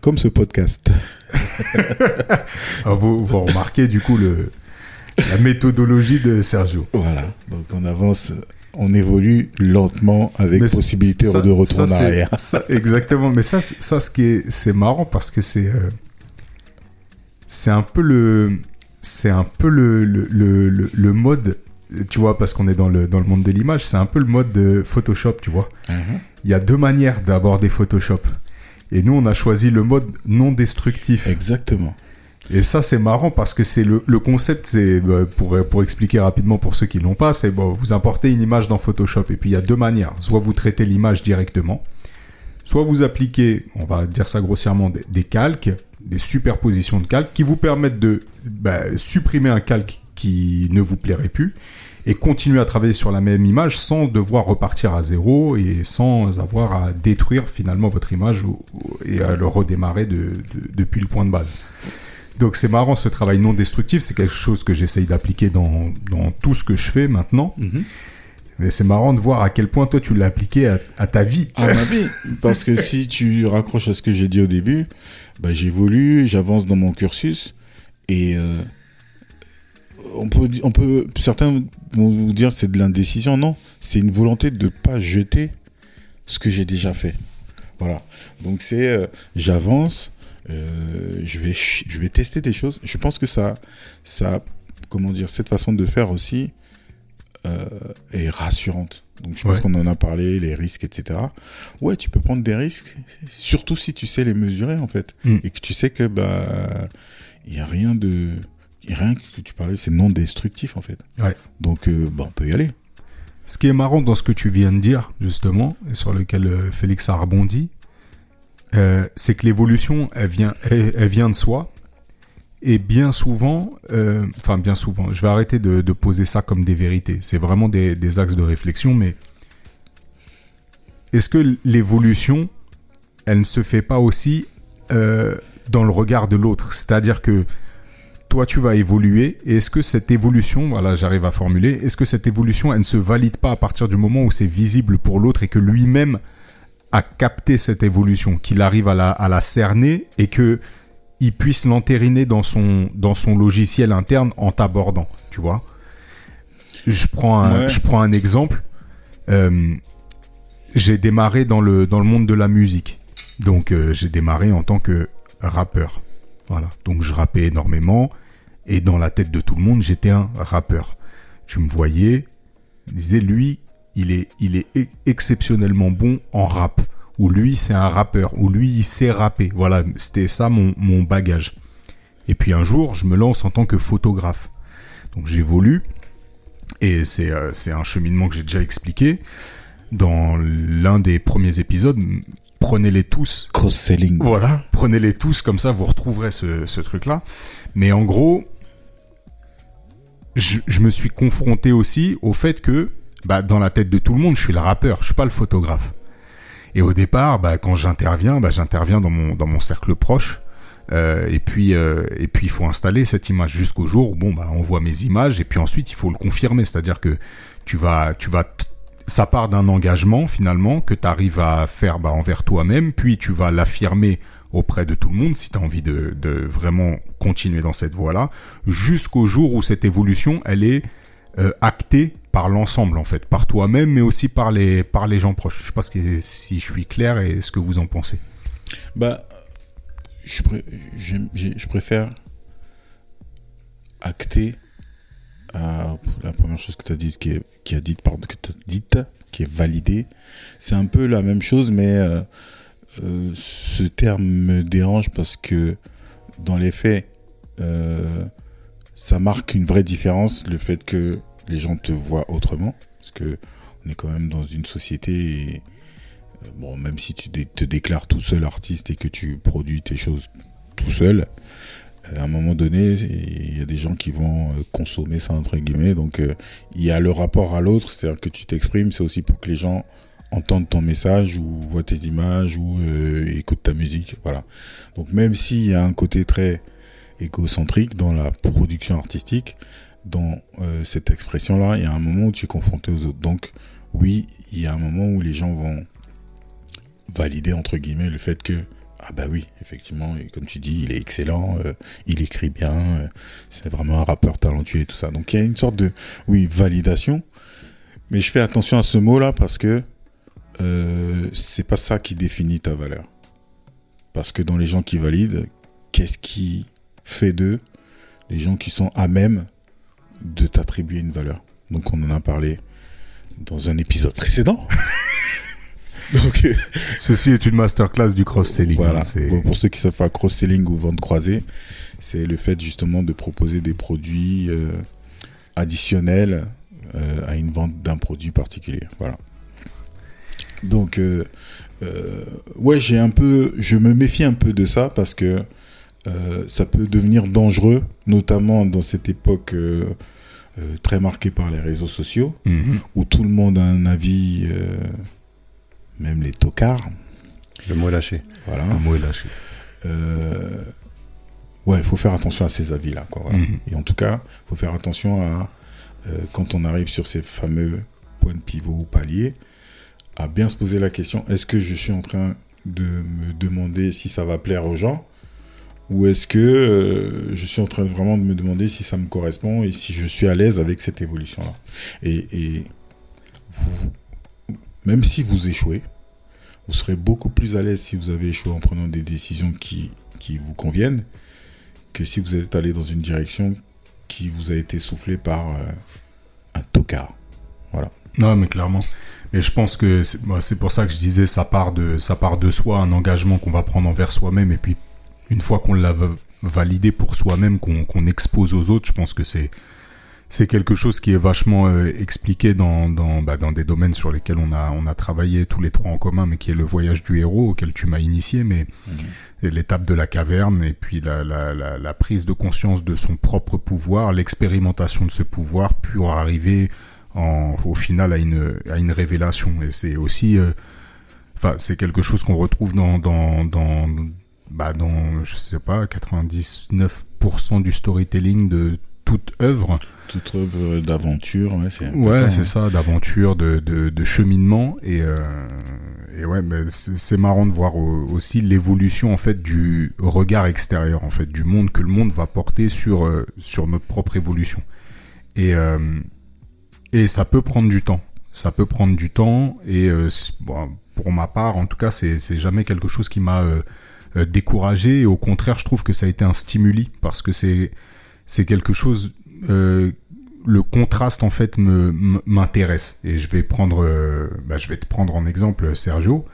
C: Comme ce podcast.
A: Ah, vous, vous remarquez du coup le, la méthodologie de Sergio.
C: Voilà. Donc on avance, on évolue lentement avec
A: Mais
C: possibilité
A: Ça-
C: de retour en arrière.
A: ça, exactement. Mais ça, c'est- ça, ce qui est, c'est marrant parce que c'est, euh, c'est un peu le, c'est un peu le, le, le, le- le mode, tu vois, parce qu'on est dans le, dans le monde de l'image, c'est un peu le mode de Photoshop, tu vois.
C: Mhm.
A: Il y a deux manières d'aborder Photoshop. Et nous, on a choisi le mode non destructif.
C: Exactement.
A: Et ça, c'est marrant parce que c'est le, le concept, c'est euh, pour, pour expliquer rapidement pour ceux qui l'ont pas, c'est bon, vous importez une image dans Photoshop et puis il y a deux manières. Soit vous traitez l'image directement, soit vous appliquez, on va dire ça grossièrement, des, des calques, des superpositions de calques qui vous permettent de bah, supprimer un calque qui ne vous plairait plus et continuer à travailler sur la même image sans devoir repartir à zéro et sans avoir à détruire finalement votre image et à le redémarrer de- de- depuis le point de base. Donc c'est marrant ce travail non destructif, c'est quelque chose que j'essaye d'appliquer dans, dans tout ce que je fais maintenant.
C: Mhm.
A: Mais c'est marrant de voir à quel point toi tu l'as appliqué à, à ta vie.
C: À ma vie. Parce que si tu raccroches à ce que j'ai dit au début, bah, j'évolue, j'avance dans mon cursus et euh, on peut, on peut, certains vont vous dire c'est de l'indécision. Non, c'est une volonté de pas jeter ce que j'ai déjà fait. Voilà. Donc c'est, euh, j'avance, euh, je vais, je vais tester des choses. Je pense que ça, ça, comment dire, cette façon de faire aussi euh, est rassurante. Donc je pense
A: Ouais.
C: qu'on en a parlé, les risques, etc. Ouais, tu peux prendre des risques, surtout si tu sais les mesurer en fait,
A: Mm.
C: et que tu sais que bah il y a rien de, rien que tu parlais, c'est non destructif en fait.
A: Ouais.
C: Donc euh, bah, on peut y aller.
A: Ce qui est marrant dans ce que tu viens de dire, justement, et sur lequel euh, Félix a rebondi, euh, c'est que l'évolution, elle vient, elle, elle vient de soi. Et bien souvent, euh, enfin bien souvent, je vais arrêter de, de poser ça comme des vérités. C'est vraiment des, des axes de réflexion, mais est-ce que l'évolution, elle ne se fait pas aussi euh, dans le regard de l'autre? C'est-à-dire que toi, tu vas évoluer, et est-ce que cette évolution, voilà, j'arrive à formuler, est-ce que cette évolution, elle ne se valide pas à partir du moment où c'est visible pour l'autre et que lui-même a capté cette évolution, qu'il arrive à la, à la cerner et que il puisse l'entériner dans son, dans son logiciel interne en t'abordant, tu vois? Je prends, un,
C: Ouais.
A: je prends un exemple. Euh, j'ai démarré dans le, dans le monde de la musique. Donc, euh, j'ai démarré en tant que rappeur. Donc, je rappais énormément. Et dans la tête de tout le monde, j'étais un rappeur. Tu me voyais, disais, lui, il est, exceptionnellement bon en rap. Ou lui, c'est un rappeur. Ou lui, il sait rapper. Voilà. C'était ça mon, bagage. Et puis un jour, je me lance en tant que photographe. Donc, j'évolue. Et c'est euh, c'est un cheminement que j'ai déjà expliqué dans l'un des premiers épisodes. Prenez-les tous.
C: Cross-selling.
A: Voilà, prenez-les tous comme ça, vous retrouverez ce, ce truc-là. Mais en gros, je, je me suis confronté aussi au fait que, bah, dans la tête de tout le monde, je suis le rappeur, je suis pas le photographe. Et au départ, bah, quand j'interviens, bah, j'interviens dans mon dans mon cercle proche. Euh, et puis euh, et puis il faut installer cette image jusqu'au jour où bon bah on voit mes images et puis ensuite il faut le confirmer, c'est-à-dire que tu vas tu vas ça part d'un engagement finalement que tu arrives à faire bah, envers toi-même, puis tu vas l'affirmer auprès de tout le monde si tu as envie de, vraiment continuer dans cette voie-là, jusqu'au jour où cette évolution, elle est euh, actée par l'ensemble en fait, par toi-même, mais aussi par les, gens proches. Je sais pas si je suis clair et ce que vous en pensez.
C: Bah, je, je préfère acter euh, la première chose que tu as dit, qui est, a pardon, que t'as dite, qui est validée. C'est un peu la même chose, mais euh, euh, ce terme me dérange parce que dans les faits, ça marque une vraie différence, le fait que les gens te voient autrement, parce que on est quand même dans une société et bon, même si tu te déclares tout seul artiste et que tu produis tes choses tout seul, à un moment donné, il y a des gens qui vont euh, consommer ça entre guillemets. Donc, euh, il y a le rapport à l'autre, c'est-à-dire que tu t'exprimes, c'est aussi pour que les gens entendent ton message ou voient tes images ou euh, écoutent ta musique. Voilà. Donc, même s'il y a un côté très égocentrique dans la production artistique, dans euh, cette expression-là, il y a un moment où tu es confronté aux autres. Donc, oui, il y a un moment où les gens vont valider entre guillemets le fait que ah bah oui effectivement comme tu dis il est excellent euh, il écrit bien euh, c'est vraiment un rappeur talentueux et tout ça. Donc il y a une sorte de oui validation. Mais je fais attention à ce mot là parce que euh, c'est pas ça qui définit ta valeur. Parce que dans les gens qui valident qu'est-ce qui fait d'eux des gens qui sont à même de t'attribuer une valeur? Donc on en a parlé dans un épisode précédent donc euh,
A: Ceci est une masterclass du cross-selling.
C: voilà.
A: hein,
C: pour ceux qui savent pas cross-selling ou vente croisée, c'est le fait justement de proposer des produits euh, additionnels euh, à une vente d'un produit particulier. Voilà. Donc, euh, ouais, j'ai un peu, je me méfie un peu de ça parce que ça peut devenir dangereux, notamment dans cette époque très marquée par les réseaux sociaux
A: Mhm.
C: où tout le monde a un avis, même les tocards.
B: Le mot est lâché.
C: Voilà.
A: Un mot est lâché.
C: Euh, ouais, il faut faire attention à ces avis-là.
A: Mhm.
C: Et en tout cas, il faut faire attention à, euh, quand on arrive sur ces fameux points de pivot ou paliers, à bien se poser la question, est-ce que je suis en train de me demander si ça va plaire aux gens ou est-ce que euh, je suis en train vraiment de me demander si ça me correspond et si je suis à l'aise avec cette évolution-là Et, et vous- même si vous échouez, vous serez beaucoup plus à l'aise si vous avez échoué en prenant des décisions qui, qui vous conviennent que si vous êtes allé dans une direction qui vous a été soufflée par euh, un tocard.
A: Non, mais clairement. Mais je pense que c'est moi, c'est pour ça que je disais ça part de ça part de soi, un engagement qu'on va prendre envers soi-même et puis une fois qu'on l'a va- validé pour soi-même, qu'on qu'on expose aux autres, je pense que c'est c'est quelque chose qui est vachement euh, expliqué dans dans bah, dans des domaines sur lesquels on a on a travaillé tous les trois en commun, mais qui est le voyage du héros auquel tu m'as initié, mais l'étape de la caverne et puis la, la, la, la prise de conscience de son propre pouvoir, l'expérimentation de ce pouvoir pour arriver en, au final à une, à une révélation. Et c'est aussi, euh, enfin, c'est quelque chose qu'on retrouve dans, dans, dans, bah, dans, je sais pas, 99% du storytelling de toute œuvre.
C: Toute œuvre d'aventure, ouais, c'est
A: Ouais,
C: ça, hein.
A: ça, d'aventure, de, de, de cheminement. Et, euh, et ouais, mais c'est marrant de voir au- aussi l'évolution en fait du regard extérieur, en fait, du monde que le monde va porter sur, euh, sur notre propre évolution. Et, euh, et ça peut prendre du temps. Ça peut prendre du temps. Et euh, bon, pour ma part, en tout cas, c'est c'est jamais quelque chose qui m'a euh, découragé. Et au contraire, je trouve que ça a été un stimuli parce que c'est c'est quelque chose euh, le contraste en fait me m'intéresse et je vais prendre euh, bah, je vais te prendre en exemple Sergio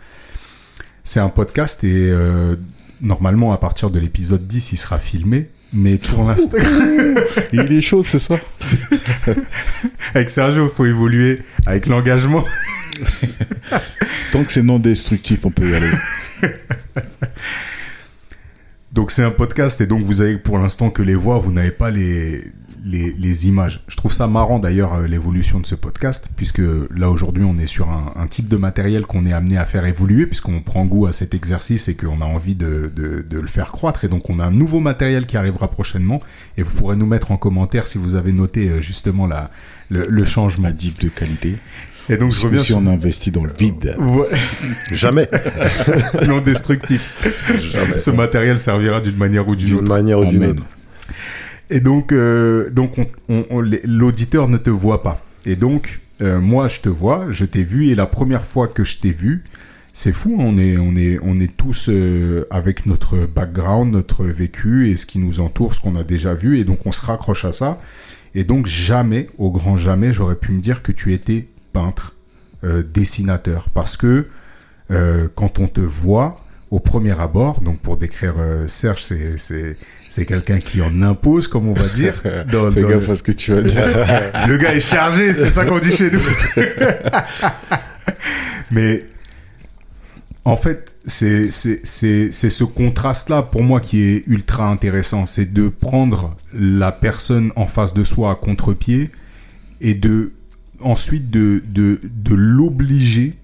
A: c'est un podcast et euh, normalement à partir de l'épisode 10 il sera filmé Mais pour l'instant,
C: Il est chaud ce soir.
A: avec Sergio, faut évoluer avec l'engagement.
C: Tant que c'est non destructif, on peut y aller.
A: Donc c'est un podcast et donc vous avez pour l'instant que les voix, vous n'avez pas les, les, les images. Je trouve ça marrant d'ailleurs euh, l'évolution de ce podcast, puisque là aujourd'hui on est sur un, un type de matériel qu'on est amené à faire évoluer, puisqu'on prend goût à cet exercice et qu'on a envie de, de, de le faire croître. Et donc on a un nouveau matériel qui arrivera prochainement et vous pourrez nous mettre en commentaire si vous avez noté euh, justement la, le, le changement.
C: Div de qualité.
A: Et donc je reviens
C: si
A: sur...
C: on investit dans le vide.
A: Ouais,
B: Jamais.
A: non destructif.
B: Jamais.
A: Ce matériel servira d'une manière ou d'une autre.
B: D'une manière ou d'une autre.
A: Et donc, euh, donc on- on- on- l'auditeur ne te voit pas. Et donc, euh, moi, je te vois, je t'ai vu, et la première fois que je t'ai vu, c'est fou, hein, on est, on est, on est tous euh, avec notre background, notre vécu et ce qui nous entoure, ce qu'on a déjà vu, et donc on se raccroche à ça. Et donc, jamais, au grand jamais, j'aurais pu me dire que tu étais peintre, euh, dessinateur, parce que euh, quand on te voit au premier abord, donc pour décrire euh, Serge, c'est c'est c'est quelqu'un qui en impose, comme on va dire. Dans-
C: Fais
A: dans
C: gaffe
A: le-
C: à ce que tu vas dire.
A: le gars est chargé, c'est ça qu'on dit chez nous. Mais en fait, c'est c'est c'est c'est ce contraste-là pour moi qui est ultra intéressant, c'est de prendre la personne en face de soi à contre-pied et de ensuite de de de l'obliger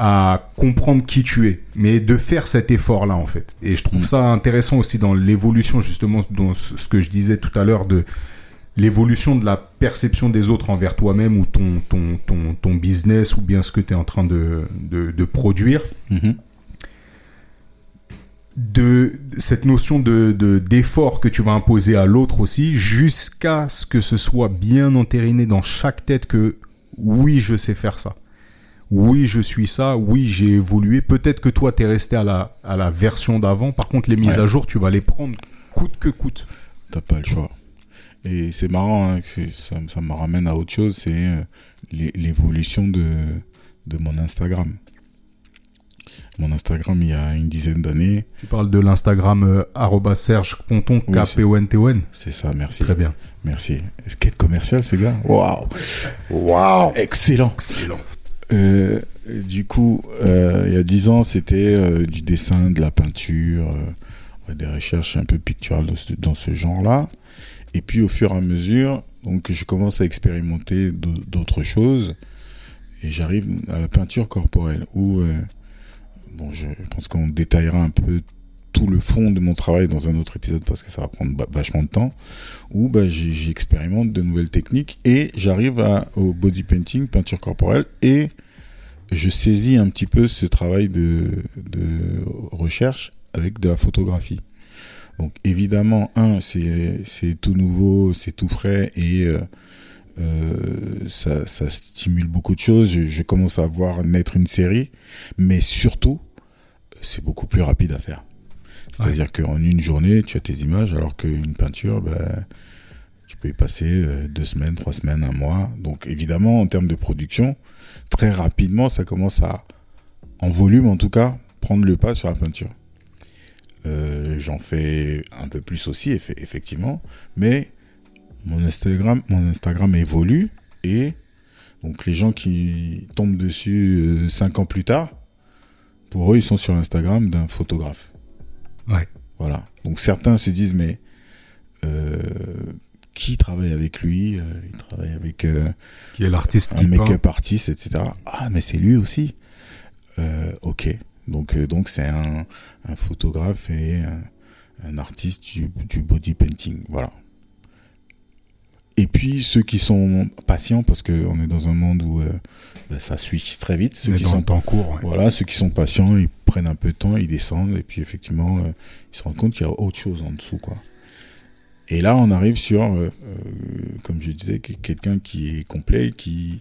A: à comprendre qui tu es, mais de faire cet effort-là en fait. Et je trouve ça intéressant aussi dans l'évolution justement, dans ce que je disais tout à l'heure de l'évolution de la perception des autres envers toi-même ou ton, ton, ton, ton business ou bien ce que tu es en train de, de, de produire,
C: Mhm.
A: de cette notion de de- d'effort que tu vas imposer à l'autre aussi, jusqu'à ce que ce soit bien entériné dans chaque tête que oui, je sais faire ça. Oui, je suis ça. Oui, j'ai évolué. Peut-être que toi, tu es resté à la, à la version d'avant. Par contre, les mises
C: Ouais.
A: à jour, tu vas les prendre coûte que coûte.
C: T'as pas le choix. Et c'est marrant, hein, que ça, ça me ramène à autre chose, c'est euh, l'é- l'évolution de, de mon Instagram. Mon Instagram, il y a une dizaine d'années,
A: Tu parles de l'Instagram euh, Serge Ponton,
C: Oui,
A: K-P-O-N-T-O-N.
C: c'est ça, merci.
A: Très bien.
C: Merci. Quel commercial ce gars Waouh
B: Waouh
C: Excellent
A: Excellent.
C: Euh, du coup, euh, il y a dix ans, c'était euh, du dessin, de la peinture, euh, des recherches un peu picturales dans ce, dans ce genre-là. Et puis, au fur et à mesure, donc, je commence à expérimenter d'au- d'autres choses. Et j'arrive à la peinture corporelle, où, euh, bon, je pense qu'on détaillera un peu tout le fond de mon travail dans un autre épisode parce que ça va prendre vachement de temps, où bah, j'expérimente de nouvelles techniques et j'arrive au body painting, peinture corporelle, et je saisis un petit peu ce travail de, recherche avec de la photographie. Donc évidemment, un, c'est tout nouveau, c'est tout frais et euh, euh, ça, stimule beaucoup de choses. Je commence à voir naître une série, mais surtout, c'est beaucoup plus rapide à faire. C'est-à-dire qu'en une journée, tu as tes images, alors qu'une peinture, ben, tu peux y passer euh, deux semaines, trois semaines, un mois. Donc évidemment, en termes de production, très rapidement, ça commence à, en volume en tout cas, prendre le pas sur la peinture. Euh, J'en fais un peu plus aussi, eff- effectivement, mais mon Instagram, mon Instagram évolue et donc les gens qui tombent dessus euh, cinq ans plus tard, pour eux, ils sont sur l'Instagram d'un photographe.
A: Ouais.
C: Voilà. Donc certains se disent, mais euh, qui travaille avec lui Euh, Il travaille avec euh,
A: Qui est l'artiste
C: un make-up artiste, etc. Ah, mais c'est lui aussi. Euh, ok. Donc donc c'est un, un photographe et un, un artiste du, du body painting. Voilà. Et puis ceux qui sont patients, parce qu'on est dans un monde où bah, ça switch très vite. Ceux
A: Mais
C: qui
A: dans
C: sont
A: le temps court. ouais.
C: voilà, ceux qui sont patients, ils prennent un peu de temps, ils descendent, et puis effectivement, euh, ils se rendent compte qu'il y a autre chose en dessous, quoi. Et là, on arrive sur, euh, euh, comme je disais, que- quelqu'un qui est complet, qui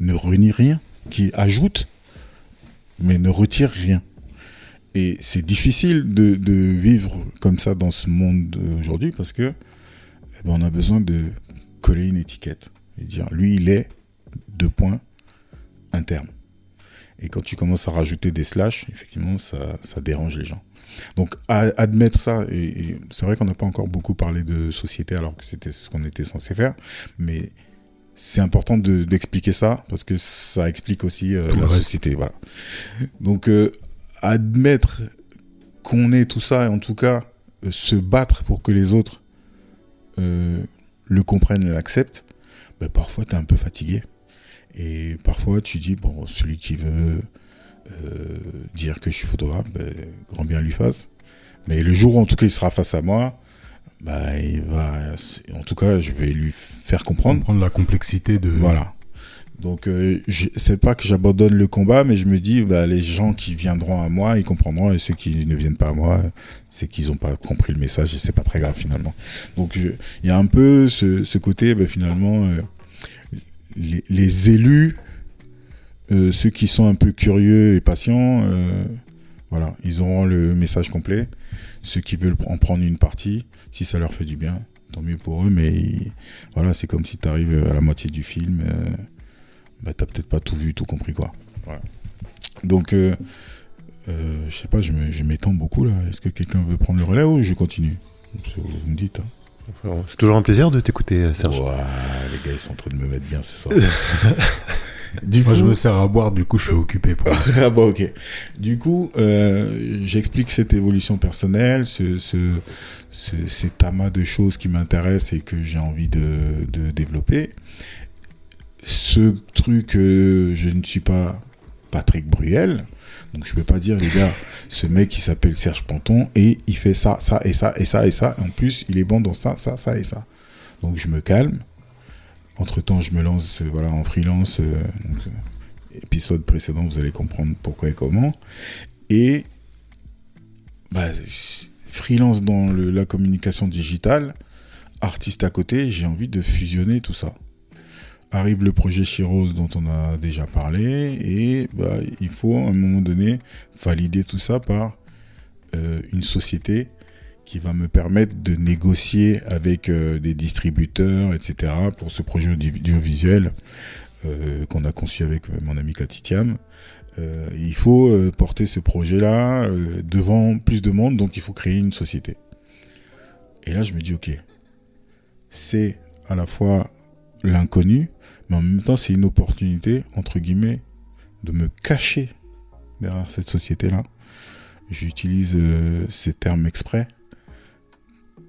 C: ne renie rien, qui ajoute, mais ne retire rien. Et c'est difficile de, de vivre comme ça dans ce monde aujourd'hui parce que eh ben, on a besoin de coller une étiquette et dire lui il est deux points un terme. Et quand tu commences à rajouter des slash, effectivement, ça, ça dérange les gens. Donc, à, admettre ça, et, et c'est vrai qu'on n'a pas encore beaucoup parlé de société alors que c'était ce qu'on était censé faire, mais c'est important de- d'expliquer ça parce que ça explique aussi euh, la
A: reste.
C: société. Voilà. Donc, euh, admettre qu'on est tout ça et en tout cas euh, se battre pour que les autres le comprennent et l'acceptent, ben, parfois tu es un peu fatigué. Et parfois tu dis, bon, celui qui veut euh, dire que je suis photographe, ben, grand bien lui fasse. Mais le jour où en tout cas il sera face à moi, bah, il va, en tout cas, je vais lui faire comprendre.
A: Comprendre la complexité de.
C: Voilà. Donc, euh, c'est pas que j'abandonne le combat, mais je me dis, bah, les gens qui viendront à moi, ils comprendront, et ceux qui ne viennent pas à moi, c'est qu'ils n'ont pas compris le message, et c'est pas très grave finalement. Donc, il y a un peu ce, ce côté, bah, finalement, euh, les, les élus, euh, ceux qui sont un peu curieux et patients, euh, voilà, ils auront le message complet. Ceux qui veulent en prendre une partie, si ça leur fait du bien, tant mieux pour eux, mais voilà, c'est comme si tu arrives à la moitié du film, euh, bah, t'as peut-être pas tout vu, tout compris, quoi. Voilà. Donc, euh, euh, je sais pas, je m'étends beaucoup là. Est-ce que quelqu'un veut prendre le relais ou je continue? Vous me dites. Hein.
B: C'est toujours un plaisir de t'écouter, euh, Serge.
C: Ouah, les gars, ils sont en train de me mettre bien ce soir. du
A: Moi,
C: coup,
A: je me sers à boire, du coup, je suis occupé pour
C: ah bon, ok. Du coup, euh, j'explique cette évolution personnelle, ce, ce, ce, cet amas de choses qui m'intéressent et que j'ai envie de, de développer. Ce truc, euh, je ne suis pas Patrick Bruel, donc je peux pas dire, les gars, ce mec qui s'appelle Serge Panton et il fait ça, ça et ça et ça et ça. En plus, il est bon dans ça, ça, ça et ça. Donc je me calme. Entre temps, je me lance euh, voilà, en freelance. euh, euh, épisode précédent, vous allez comprendre pourquoi et comment. Et bah, freelance dans la communication digitale, artiste à côté, j'ai envie de fusionner tout ça. Arrive le projet Chiros dont on a déjà parlé et bah, il faut à un moment donné valider tout ça par euh, une société qui va me permettre de négocier avec euh, des distributeurs, etc. pour ce projet audi- audiovisuel euh, qu'on a conçu avec mon ami Katitiam. Il faut porter ce projet-là devant plus de monde, donc il faut créer une société. Et là, je me dis, ok, c'est à la fois l'inconnu, mais en même temps, c'est une opportunité, entre guillemets, de me cacher derrière cette société-là. J'utilise euh, ces termes exprès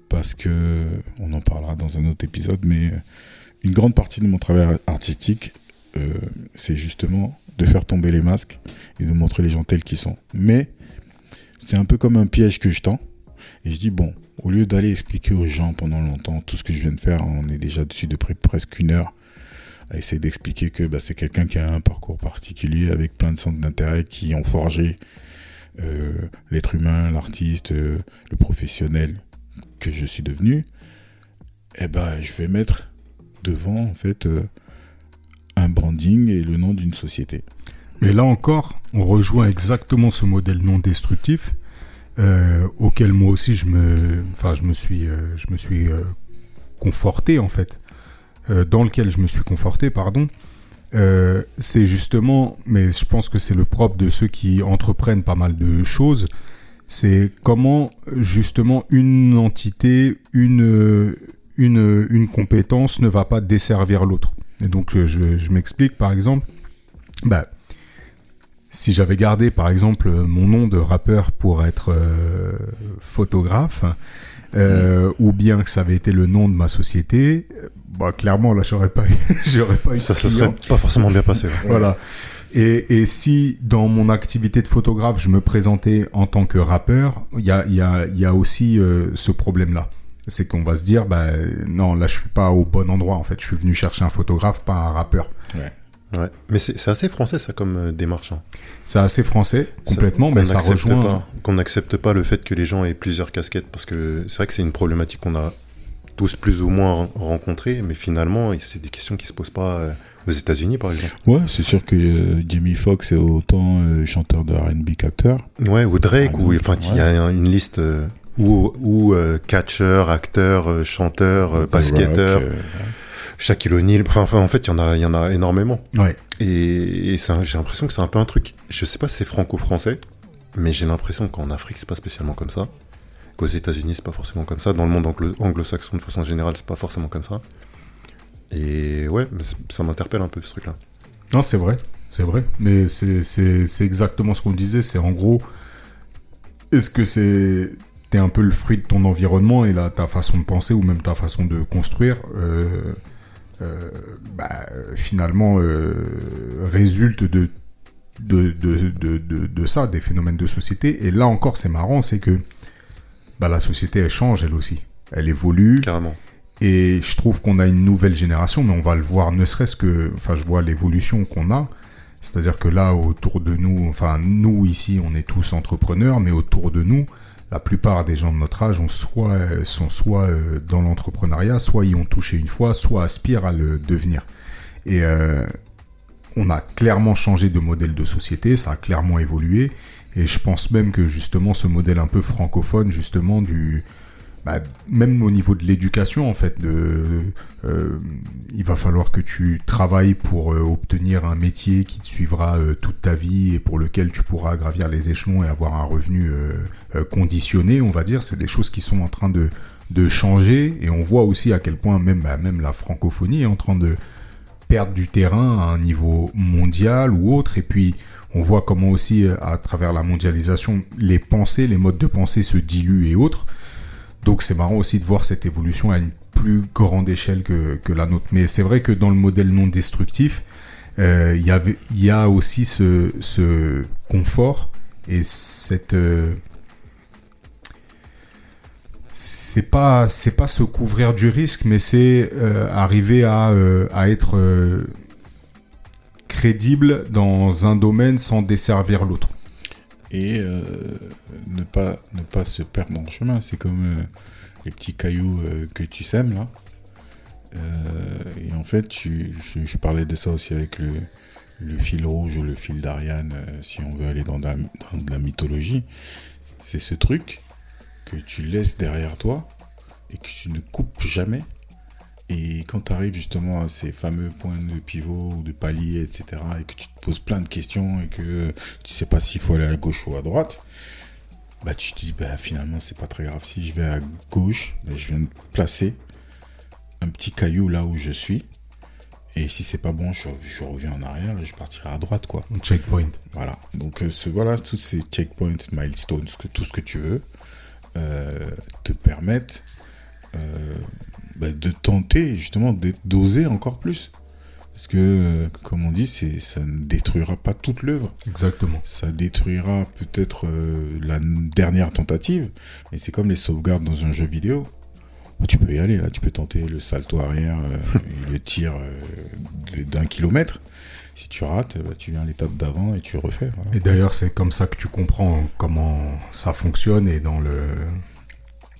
C: parce que on en parlera dans un autre épisode, mais euh, une grande partie de mon travail artistique, euh, c'est justement de faire tomber les masques et de montrer les gens tels qu'ils sont. Mais c'est un peu comme un piège que je tends. Et je dis, bon, au lieu d'aller expliquer aux gens pendant longtemps tout ce que je viens de faire, on est déjà dessus depuis presque une heure, à essayer d'expliquer que bah, c'est quelqu'un qui a un parcours particulier avec plein de centres d'intérêt qui ont forgé euh, l'être humain, l'artiste, euh, le professionnel que je suis devenu. Eh ben, je vais mettre devant, en fait, euh, un branding et le nom d'une société.
A: Mais là encore, on rejoint exactement ce modèle non destructif auquel moi aussi je me, enfin je me suis, je me suis conforté en fait, euh, dans lequel je me suis conforté, pardon. Euh, c'est justement, mais je pense que c'est le propre de ceux qui entreprennent pas mal de choses. C'est comment justement une entité, une une une compétence ne va pas desservir l'autre. Et donc je, je, m'explique par exemple. Bah, si j'avais gardé par exemple mon nom de rappeur pour être euh, photographe, euh, ou bien que ça avait été le nom de ma société, euh, bah clairement là j'aurais pas eu, j'aurais pas eu
B: Ça se serait pas forcément bien passé. ouais.
A: Voilà. Et, et si dans mon activité de photographe, je me présentais en tant que rappeur, il y a, il y a, il y a aussi euh, ce problème-là. C'est qu'on va se dire, bah non, là je suis pas au bon endroit en fait. Je suis venu chercher un photographe, pas un rappeur.
B: Ouais. Mais c'est assez français ça comme euh, démarche. hein.
A: C'est assez français,
B: Ça-
A: complètement,
B: qu'on
A: mais ça rejoint.
B: Qu'on n'accepte pas le fait que les gens aient plusieurs casquettes parce que c'est vrai que c'est une problématique qu'on a tous plus ou moins rencontrée, mais finalement c'est des questions qui se posent pas euh, aux États-Unis par exemple.
C: Ouais, c'est sûr que euh, Jamie Foxx est autant euh, chanteur de R&B qu'acteur.
B: Ouais, ou Drake, ou enfin il y a un- une liste euh, ou ou catcheur, acteur, chanteur, basketteur,
C: Rock,
B: Shaquille O'Neal. Enfin, en fait il y en a il y en a énormément.
A: Ouais.
B: Et, j'ai l'impression que c'est un peu un truc. Je sais pas si c'est franco-français, mais j'ai l'impression qu'en Afrique, c'est pas spécialement comme ça. Qu'aux États-Unis, c'est pas forcément comme ça. Dans le monde anglo- anglo-saxon, de façon générale, c'est pas forcément comme ça. Et ouais, ça m'interpelle un peu ce truc-là.
A: Non, c'est vrai, c'est vrai. Mais c'est- exactement ce qu'on disait. C'est en gros, est-ce que c'est t'es un peu le fruit de ton environnement et là ta façon de penser ou même ta façon de construire euh, bah, euh, finalement euh, résulte de de, de, de, de, de ça, des phénomènes de société. Et là encore, c'est marrant, c'est que bah, la société, elle change elle aussi. Elle évolue.
B: Carrément.
A: Et je trouve qu'on a une nouvelle génération, mais on va le voir ne serait-ce que, enfin, je vois l'évolution qu'on a. C'est-à-dire que là, autour de nous, enfin, nous ici, on est tous entrepreneurs, mais autour de nous, la plupart des gens de notre âge ont soit, sont soit euh, dans l'entrepreneuriat, soit y ont touché une fois, soit aspirent à le devenir. Et euh, on a clairement changé de modèle de société, ça a clairement évolué. Et je pense même que justement ce modèle un peu francophone, justement du, bah, même au niveau de l'éducation en fait, de, euh, il va falloir que tu travailles pour euh, obtenir un métier qui te suivra euh, toute ta vie et pour lequel tu pourras gravir les échelons et avoir un revenu euh, euh, conditionné, on va dire. C'est des choses qui sont en train de, de changer et on voit aussi à quel point même, bah, même la francophonie est en train de perdre du terrain à un niveau mondial ou autre. Et puis, on voit comment aussi, euh, à travers la mondialisation, les pensées, les modes de pensée se diluent et autres. Donc, c'est marrant aussi de voir cette évolution à une plus grande échelle que, que la nôtre. Mais c'est vrai que dans le modèle non destructif, euh, il y y a aussi ce, ce confort et cette... euh, c'est pas c'est pas se couvrir du risque mais c'est euh, arriver à, euh, à être euh, crédible dans un domaine sans desservir l'autre
C: et euh, ne pas ne pas se perdre dans le chemin. C'est comme euh, les petits cailloux euh, que tu sèmes là. Et en fait, tu, je, parlais de ça aussi avec le, fil rouge ou le fil d'Ariane, si on veut aller dans la, dans de la mythologie. C'est ce truc que tu laisses derrière toi et que tu ne coupes jamais. Et quand tu arrives justement à ces fameux points de pivot ou de palier, etc., et que tu te poses plein de questions et que tu sais pas s'il faut aller à gauche ou à droite, bah tu te dis bah finalement c'est pas très grave si je vais à gauche, bah, je viens de placer un petit caillou là où je suis. Et si c'est pas bon, je, je reviens en arrière et je partirai à droite quoi.
A: un checkpoint
C: Voilà. Donc euh, ce, voilà, tous ces checkpoints, milestones, tout ce que tu veux, euh, te permettent euh, bah, de tenter justement d'oser encore plus. Parce que, comme on dit, ça ne détruira pas toute l'œuvre.
A: exactement
C: Ça détruira peut-être euh, la dernière tentative, mais c'est comme les sauvegardes dans un jeu vidéo. Tu peux y aller, là, tu peux tenter le salto arrière euh, et le tir euh, d'un kilomètre. Si tu rates, bah, tu viens à l'étape d'avant et tu refais. voilà.
A: et d'ailleurs c'est comme ça que tu comprends comment ça fonctionne et dans le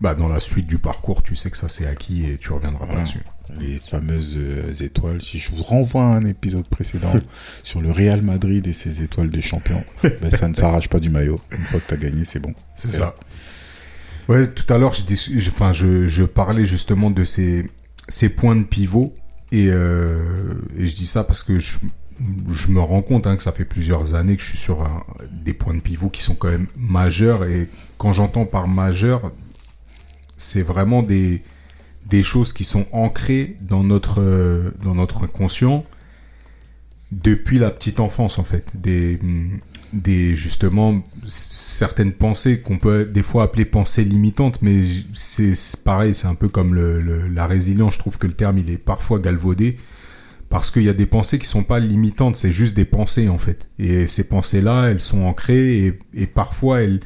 A: bah, dans la suite du parcours tu sais que ça c'est acquis et tu reviendras pas
C: Voilà.
A: dessus
C: les fameuses euh, étoiles. Si je vous renvoie à un épisode précédent sur le Real Madrid et ses étoiles de champion, ben, ça ne s'arrache pas du maillot. Une fois que tu as gagné, c'est bon.
A: C'est ça. Ouais, tout à l'heure, je, dis- je- enfin, je, je parlais justement de ces, ces points de pivot. Et, euh, et je dis ça parce que je, je me rends compte hein, que ça fait plusieurs années que je suis sur un- des points de pivot qui sont quand même majeurs. Et quand j'entends par majeur, c'est vraiment des, des choses qui sont ancrées dans notre, euh, dans notre inconscient depuis la petite enfance, en fait. Des, des justement certaines pensées qu'on peut des fois appeler pensées limitantes mais c'est pareil c'est un peu comme le, la résilience je trouve que le terme il est parfois galvaudé parce qu'il y a des pensées qui sont pas limitantes c'est juste des pensées en fait et ces pensées là elles sont ancrées et, et parfois elles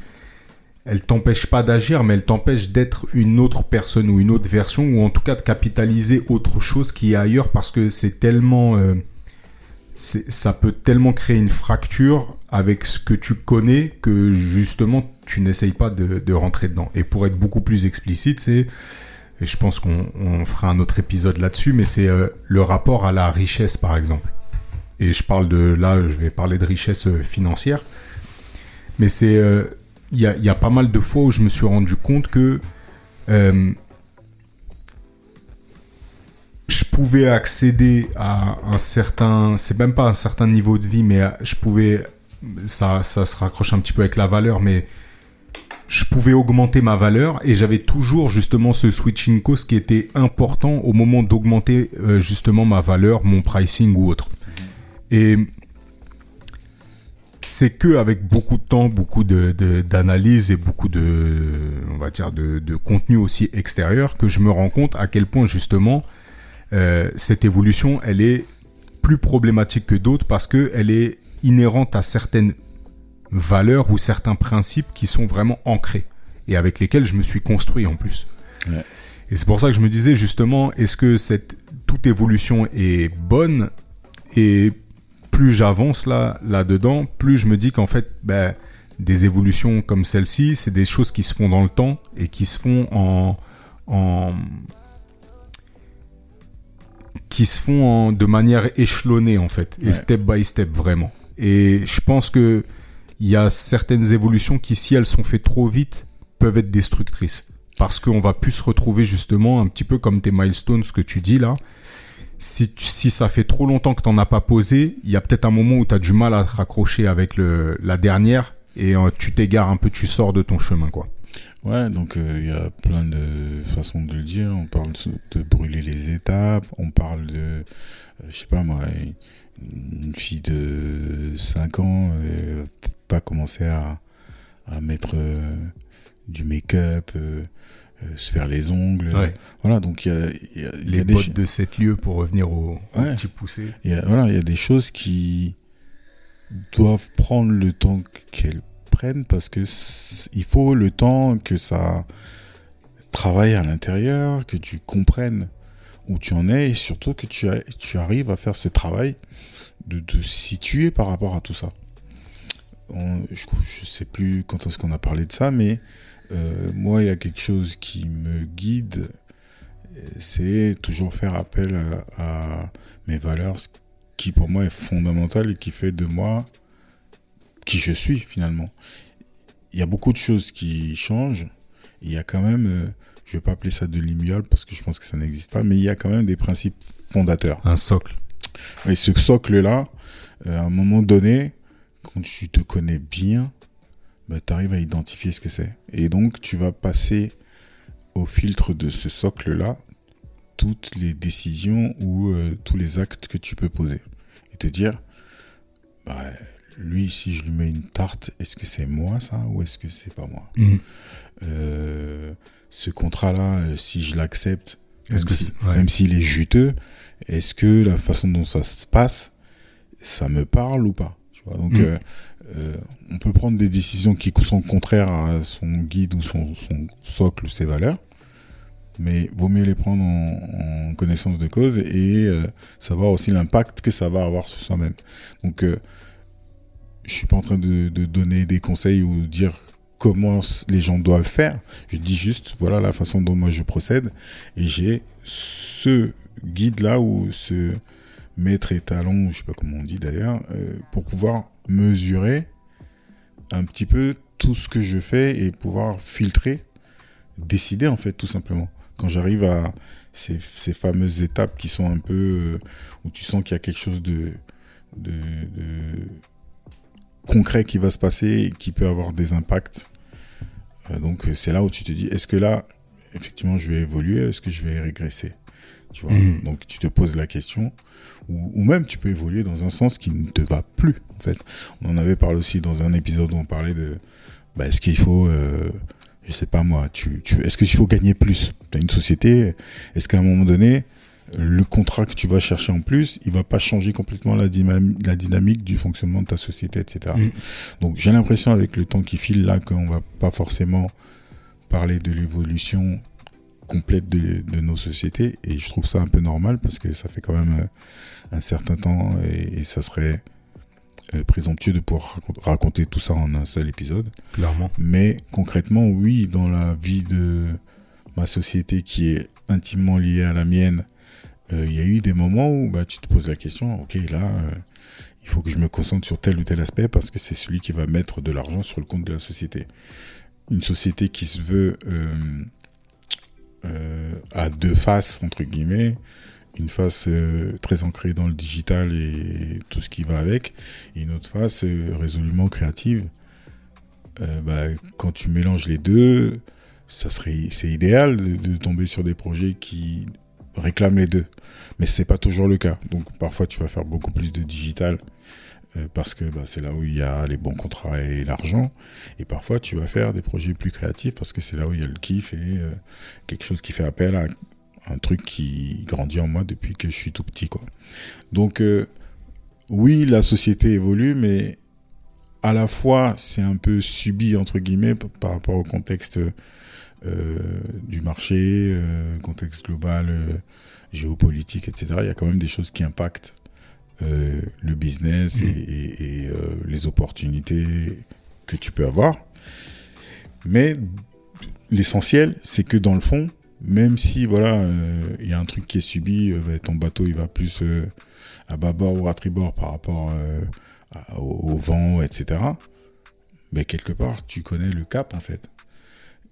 A: elles t'empêchent pas d'agir mais elles t'empêchent d'être une autre personne ou une autre version ou en tout cas de capitaliser autre chose qui est ailleurs parce que c'est tellement euh, ça peut tellement créer une fracture avec ce que tu connais que justement tu n'essayes pas de, rentrer dedans. Et pour être beaucoup plus explicite, c'est, je pense qu'on on fera un autre épisode là-dessus, mais c'est euh, le rapport à la richesse par exemple. Et je parle de là, je vais parler de richesse euh, financière, mais c'est il y, a, pas mal de fois où je me suis rendu compte que euh, je pouvais accéder à un certain, c'est même pas un certain niveau de vie, mais je pouvais, ça, ça se raccroche un petit peu avec la valeur, mais je pouvais augmenter ma valeur et j'avais toujours justement ce switching cost qui était important au moment d'augmenter euh, justement ma valeur, mon pricing ou autre. Et c'est que avec beaucoup de temps, beaucoup de d'analyse et beaucoup de, on va dire, de, de, contenu aussi extérieur que je me rends compte à quel point justement euh, cette évolution, elle est plus problématique que d'autres parce que elle est inhérente à certaines valeurs ou certains principes qui sont vraiment ancrés et avec lesquels je me suis construit en plus. Et c'est pour ça que je me disais justement, est-ce que cette toute évolution est bonne et plus j'avance là là dedans, plus je me dis qu'en fait, ben, des évolutions comme celle-ci, c'est des choses qui se font dans le temps et qui se font en, en qui se font de manière échelonnée en fait et step by step vraiment. Et je pense que il y a certaines évolutions qui, si elles sont faites trop vite, peuvent être destructrices. Parce qu'on va plus se retrouver justement un petit peu comme tes milestones, ce que tu dis là. Si, ça fait trop longtemps que tu n'en as pas posé, il y a peut-être un moment où tu as du mal à te raccrocher avec la dernière et euh, tu t'égares un peu, tu sors de ton chemin, quoi.
C: Ouais, donc euh, il y a plein de façons de le dire. On parle de brûler les étapes, on parle de, euh, je sais pas moi, une fille de 5 ans, peut-être pas commencer à, mettre euh, du make-up, euh, euh, se faire les ongles. Voilà, donc il y a, y a,
A: les bottes de 7 lieux pour revenir au,
C: ouais.
A: petit poussé.
C: Y a, voilà, il y a des choses qui doivent prendre le temps qu'elles prennent parce que il faut le temps que ça travaille à l'intérieur, que tu comprennes où tu en es et surtout que tu, tu arrives à faire ce travail de te situer par rapport à tout ça. On, je, je sais plus quand est-ce qu'on a parlé de ça, mais euh, moi, il y a quelque chose qui me guide, c'est toujours faire appel à, à, mes valeurs, ce qui pour moi est fondamental et qui fait de moi qui je suis finalement. Il y a beaucoup de choses qui changent. Il y a quand même, euh, je vais pas appeler ça de l'imiole parce que je pense que ça n'existe pas, mais il y a quand même des principes fondateurs.
A: Un socle.
C: Et ce socle-là, euh, à un moment donné, quand tu te connais bien, bah, tu arrives à identifier ce que c'est. Et donc, tu vas passer au filtre de ce socle-là toutes les décisions ou euh, tous les actes que tu peux poser. Et te dire, bah, lui, si je lui mets une tarte, est-ce que c'est moi ça ou est-ce que c'est pas moi?
A: Mmh.
C: euh, Ce contrat-là, euh, si je l'accepte, même
A: que
C: si-
A: ouais.
C: s'il est juteux, est-ce que la façon dont ça se passe, ça me parle ou pas? Tu vois? Donc,
A: Mm.
C: Euh, on peut prendre des décisions qui sont contraires à son guide ou son, son socle ou ses valeurs, mais vaut mieux les prendre en, connaissance de cause et euh, savoir aussi l'impact que ça va avoir sur soi-même. Donc, euh, je suis pas en train de, donner des conseils ou dire comment les gens doivent faire. Je dis juste, voilà la façon dont moi je procède et j'ai ce guide-là ou ce maître étalon, je sais pas comment on dit d'ailleurs, euh, pour pouvoir mesurer un petit peu tout ce que je fais et pouvoir filtrer, décider en fait tout simplement. Quand j'arrive à ces, ces fameuses étapes qui sont un peu euh, où tu sens qu'il y a quelque chose de, de, de concret qui va se passer et qui peut avoir des impacts. Euh, donc euh, c'est là où tu te dis, est-ce que là, effectivement, je vais évoluer, est-ce que je vais régresser? Tu vois?
A: Mhm.
C: Donc tu te poses la question, ou, ou même tu peux évoluer dans un sens qui ne te va plus, en fait. On en avait parlé aussi dans un épisode où on parlait de, bah, est-ce qu'il faut, euh, je sais pas moi, tu, tu, est-ce qu'il faut gagner plus? Tu as une société, est-ce qu'à un moment donné, le contrat que tu vas chercher en plus, il va pas changer complètement la, dynam- la dynamique du fonctionnement de ta société, etc.
A: Mm.
C: Donc j'ai l'impression avec le temps qui file là qu'on va pas forcément parler de l'évolution complète de, de nos sociétés et je trouve ça un peu normal parce que ça fait quand même euh, un certain temps et, et ça serait euh, présomptueux de pouvoir racont- raconter tout ça en un seul épisode.
A: Clairement.
C: Mais concrètement, oui, dans la vie de ma société qui est intimement liée à la mienne, euh, il y a eu des moments où bah, tu te poses la question, ok, là, euh, il faut que je me concentre sur tel ou tel aspect parce que c'est celui qui va mettre de l'argent sur le compte de la société. Une société qui se veut euh, à deux faces, entre guillemets, une face euh, très ancrée dans le digital et tout ce qui va avec, et une autre face euh, résolument créative. Euh, bah, quand tu mélanges les deux, ça serait, c'est idéal de, tomber sur des projets qui réclament les deux. Mais c'est pas toujours le cas. Donc parfois tu vas faire beaucoup plus de digital parce que bah, c'est là où il y a les bons contrats et l'argent. Et parfois tu vas faire des projets plus créatifs parce que c'est là où il y a le kiff et quelque chose qui fait appel à un truc qui grandit en moi depuis que je suis tout petit. Quoi. Donc euh, oui, la société évolue, mais à la fois c'est un peu subi entre guillemets par rapport au contexte euh, du marché, euh, contexte global, géopolitique, etc. Il y a quand même des choses qui impactent le business et, et- et, les opportunités que tu peux avoir. Mais l'essentiel, c'est que dans le fond, même si voilà, euh, il y a un truc qui est subi, euh, ton bateau il va plus euh, à bâbord ou à tribord par rapport euh, à- au, au vent, etc. Mais quelque part, tu connais le cap en fait.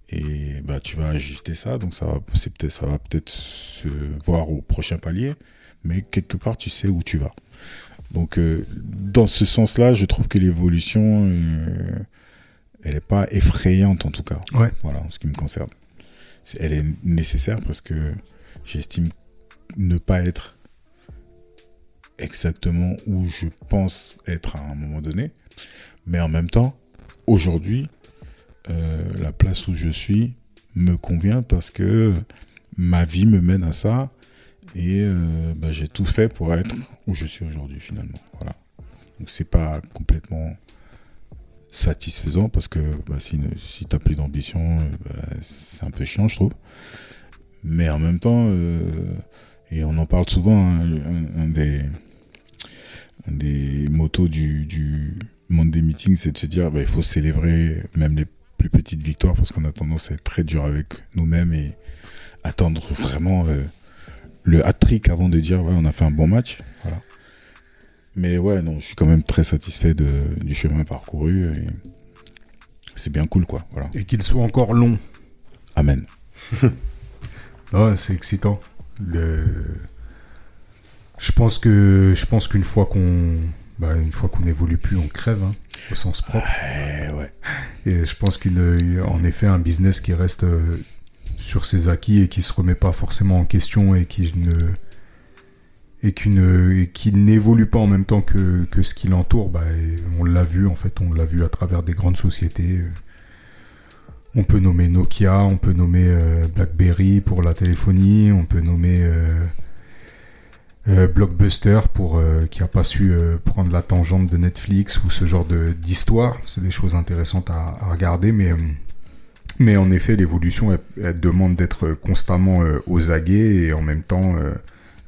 C: Et bah tu vas ajuster ça, donc ça va, c'est peut-être, ça va peut-être se voir au prochain palier, mais quelque part tu sais où tu vas. Donc dans ce sens-là, je trouve que l'évolution, elle n'est pas effrayante en tout cas.
A: Ouais.
C: Voilà, en ce qui me concerne. Elle est nécessaire parce que j'estime ne pas être exactement où je pense être à un moment donné, mais en même temps, aujourd'hui, euh, la place où je suis me convient parce que ma vie me mène à ça et euh, bah, j'ai tout fait pour être où je suis aujourd'hui finalement. Voilà. Donc c'est pas complètement satisfaisant parce que bah, si, si t'as plus d'ambition, euh, bah, c'est un peu chiant je trouve. Mais en même temps, euh, et on en parle souvent, hein, un, des, des motos du, du monde des meetings, c'est de se dire bah, il faut célébrer même les plus petites victoires parce qu'on a tendance à être très dur avec nous-mêmes et attendre vraiment euh, le hat-trick avant de dire on a fait un bon match. Voilà. Mais ouais, non, je suis quand même très satisfait de, du chemin parcouru et c'est bien cool quoi. Voilà.
A: Et qu'il soit encore long.
C: Amen.
A: Ah, c'est excitant. Le... Je pense que je pense qu'une fois qu'on bah, une fois qu'on n'évolue plus, on crève hein, au sens propre.
C: Ouais.
A: Et je pense qu'en effet, un business qui reste euh, sur ses acquis et qui se remet pas forcément en question et qui ne et qui n'évolue pas en même temps que, que ce qui l'entoure, bah, on l'a vu en fait, on l'a vu à travers des grandes sociétés. On peut nommer Nokia, on peut nommer euh, BlackBerry pour la téléphonie, on peut nommer euh, euh, Blockbuster pour qui a pas su prendre la tangente de Netflix ou ce genre d'histoire. C'est des choses intéressantes à, regarder, mais mais en effet, l'évolution elle, demande d'être constamment aux aguets et en même temps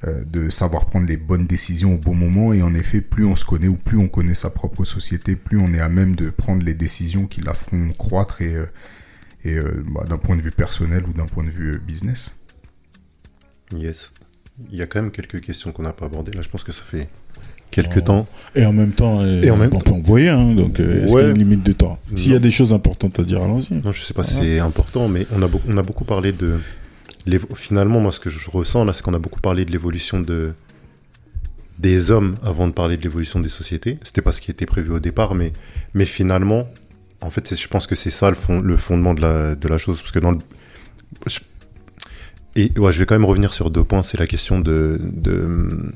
A: euh, de savoir prendre les bonnes décisions au bon moment. Et en effet, plus on se connaît ou plus on connaît sa propre société, plus on est à même de prendre les décisions qui la feront croître et euh, et euh, bah, d'un point de vue personnel ou d'un point de vue business.
B: Yes. Il y a quand même quelques questions qu'on n'a pas abordées. Là, je pense que ça fait quelques
C: Oh.
B: temps.
C: Et en même temps,
B: Et en même
C: on peut envoyer, hein, donc est-ce
B: Ouais.
C: qu'il y a une limite de temps? S'il y a des choses importantes à dire, allons-y.
B: Non, je sais pas si c'est important, mais on a, on a beaucoup parlé de. Finalement, moi, ce que je ressens là, c'est qu'on a beaucoup parlé de l'évolution de des hommes avant de parler de l'évolution des sociétés. C'était pas ce qui était prévu au départ, mais, mais finalement, en fait, je pense que c'est ça le, fond, le fondement de la, de la chose. Parce que dans le. je- Et ouais, je vais quand même revenir sur deux points. C'est la question de, de,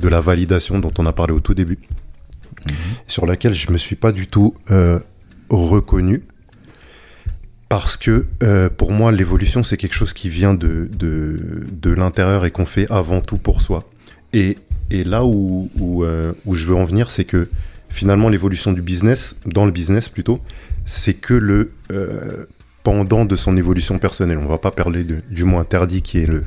B: de la validation dont on a parlé au tout début, sur laquelle je me suis pas du tout euh, reconnu. Parce que euh, pour moi, l'évolution, c'est quelque chose qui vient de, l'intérieur et qu'on fait avant tout pour soi. Et, là euh, où je veux en venir, c'est que finalement, l'évolution du business, dans le business plutôt, c'est que le euh, pendant de son évolution personnelle. On va pas parler du mot interdit qui est le,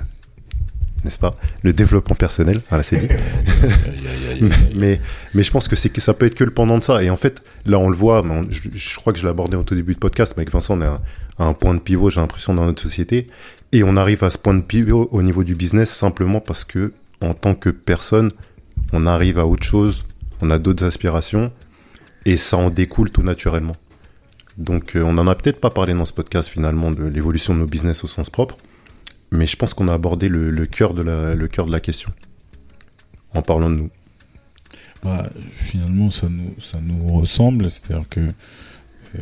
B: n'est-ce pas, le développement personnel. Voilà, c'est dit.
C: Aïe, aïe, aïe, aïe.
B: mais, mais je pense que c'est que ça peut être que le pendant de ça. Et en fait, là, on le voit. on- je, je crois que je l'ai abordé au tout début de podcast. Mais avec Vincent, on est à, à un point de pivot, j'ai l'impression, dans notre société. Et on arrive à ce point de pivot au niveau du business simplement parce que, en tant que personne, on arrive à autre chose. On a d'autres aspirations. Et ça en découle tout naturellement. Donc, euh, on en a peut-être pas parlé dans ce podcast finalement de l'évolution de nos business au sens propre. Mais je pense qu'on a abordé le, cœur de la, question en parlant de nous.
C: Bah, finalement, ça nous, ressemble. C'est-à-dire que euh,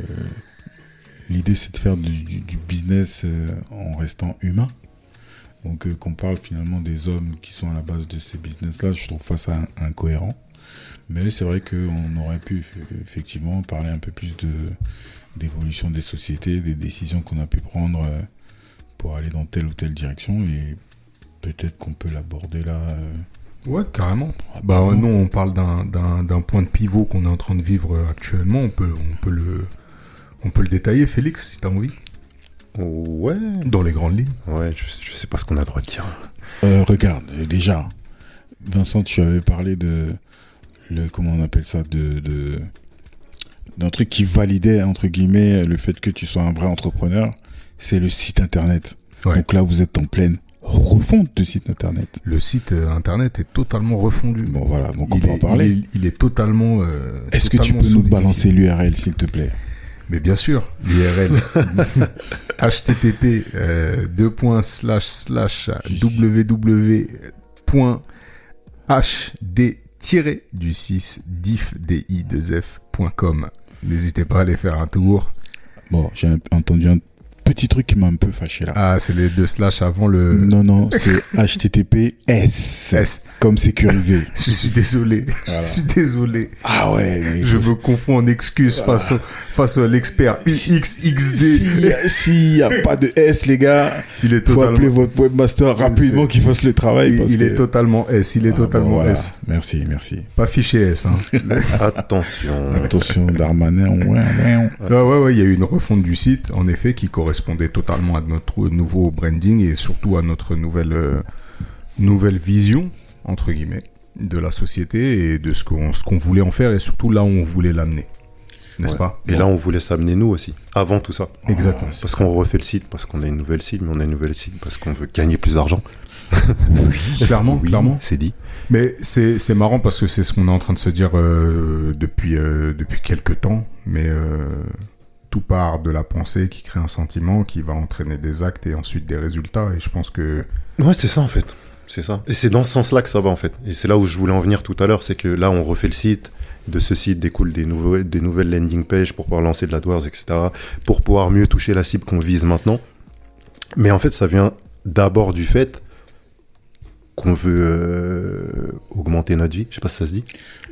C: l'idée, c'est de faire du, business euh, en restant humain. Donc, euh, qu'on parle finalement des hommes qui sont à la base de ces business-là, je trouve ça in- incohérent. Mais c'est vrai qu'on aurait pu effectivement parler un peu plus de d'évolution des sociétés, des décisions qu'on a pu prendre pour aller dans telle ou telle direction. Et peut-être qu'on peut l'aborder là. euh,
A: Ouais, carrément. Bah ouais, non, on parle d'un- point de pivot qu'on est en train de vivre euh, actuellement. On peut, on peut le, on peut le détailler, Félix, si t'as envie,
B: Ouais.
A: dans les grandes lignes.
B: Ouais, je, sais- je sais pas ce qu'on a le droit de dire.
C: Euh, regarde, déjà, Vincent, tu avais parlé de le comment on appelle ça de de d'un truc qui validait entre guillemets le fait que tu sois un vrai entrepreneur, c'est le site internet.
A: Ouais.
C: Donc là, vous êtes en pleine refonte de site internet.
A: Le site euh, internet est totalement refondu.
C: Bon voilà, donc on
A: il,
C: peut
A: est,
C: en parler.
A: il, est, il est totalement. euh,
C: Est-ce que tu peux nous balancer l'URL s'il te plaît?
A: Mais bien sûr, l'URL http euh, deux points slash slash www.hd du 6 diff di 2 f.com. N'hésitez pas à aller faire un tour.
C: Bon, j'ai entendu un petit truc qui m'a un peu fâché là.
A: Ah, c'est les deux slash avant le
C: Non non, c'est HTTPS
A: S.
C: comme sécurisé.
A: Je suis désolé.
C: Voilà.
A: Je suis désolé.
C: Ah ouais, mais
A: Je
C: faut-
A: me confonds en excuses face, au, face à l'expert UXXD.
C: S'il y a- pas de S, les gars,
A: Il est
C: faut appeler
A: totalement,
C: votre webmaster rapidement qu'il fasse le travail.
A: il,
C: parce
A: il
C: que-
A: est totalement S. Il est
C: Ah, bon,
A: totalement
C: voilà.
A: S.
C: Merci, merci.
A: Pas fiché S. Hein.
B: Attention.
C: Attention, Darmanin. Ouais, ouais.
A: Ouais, ouais, il y a eu une refonte du site, en effet, qui correspondait totalement à notre nouveau branding et surtout à notre nouvelle, euh, nouvelle vision, entre guillemets, de la société et de ce qu'on qu'on voulait en faire et surtout là où on voulait l'amener. N'est-ce
B: Ouais.
A: pas?
B: Et là, on voulait s'amener nous aussi, avant tout ça.
A: Exactement.
C: Ah,
B: Parce qu'on refait le site, parce qu'on a une nouvelle site, mais on a une nouvelle site parce qu'on veut gagner plus d'argent.
A: Clairement,
B: Oui,
A: clairement.
B: C'est dit.
A: Mais c'est c'est marrant parce que c'est ce qu'on est en train de se dire euh, depuis, euh, depuis quelques temps, mais euh, tout part de la pensée qui crée un sentiment qui va entraîner des actes et ensuite des résultats. Et je pense que
B: Ouais, c'est ça en fait. C'est ça. Et c'est dans ce sens-là que ça va en fait. Et c'est là où je voulais en venir tout à l'heure, c'est que là, on refait le site. De ce site découlent des, nouveaux, des nouvelles landing pages pour pouvoir lancer de l'AdWords, etc. Pour pouvoir mieux toucher la cible qu'on vise maintenant. Mais en fait, ça vient d'abord du fait qu'on veut euh, augmenter notre vie. Je sais pas si ça se dit.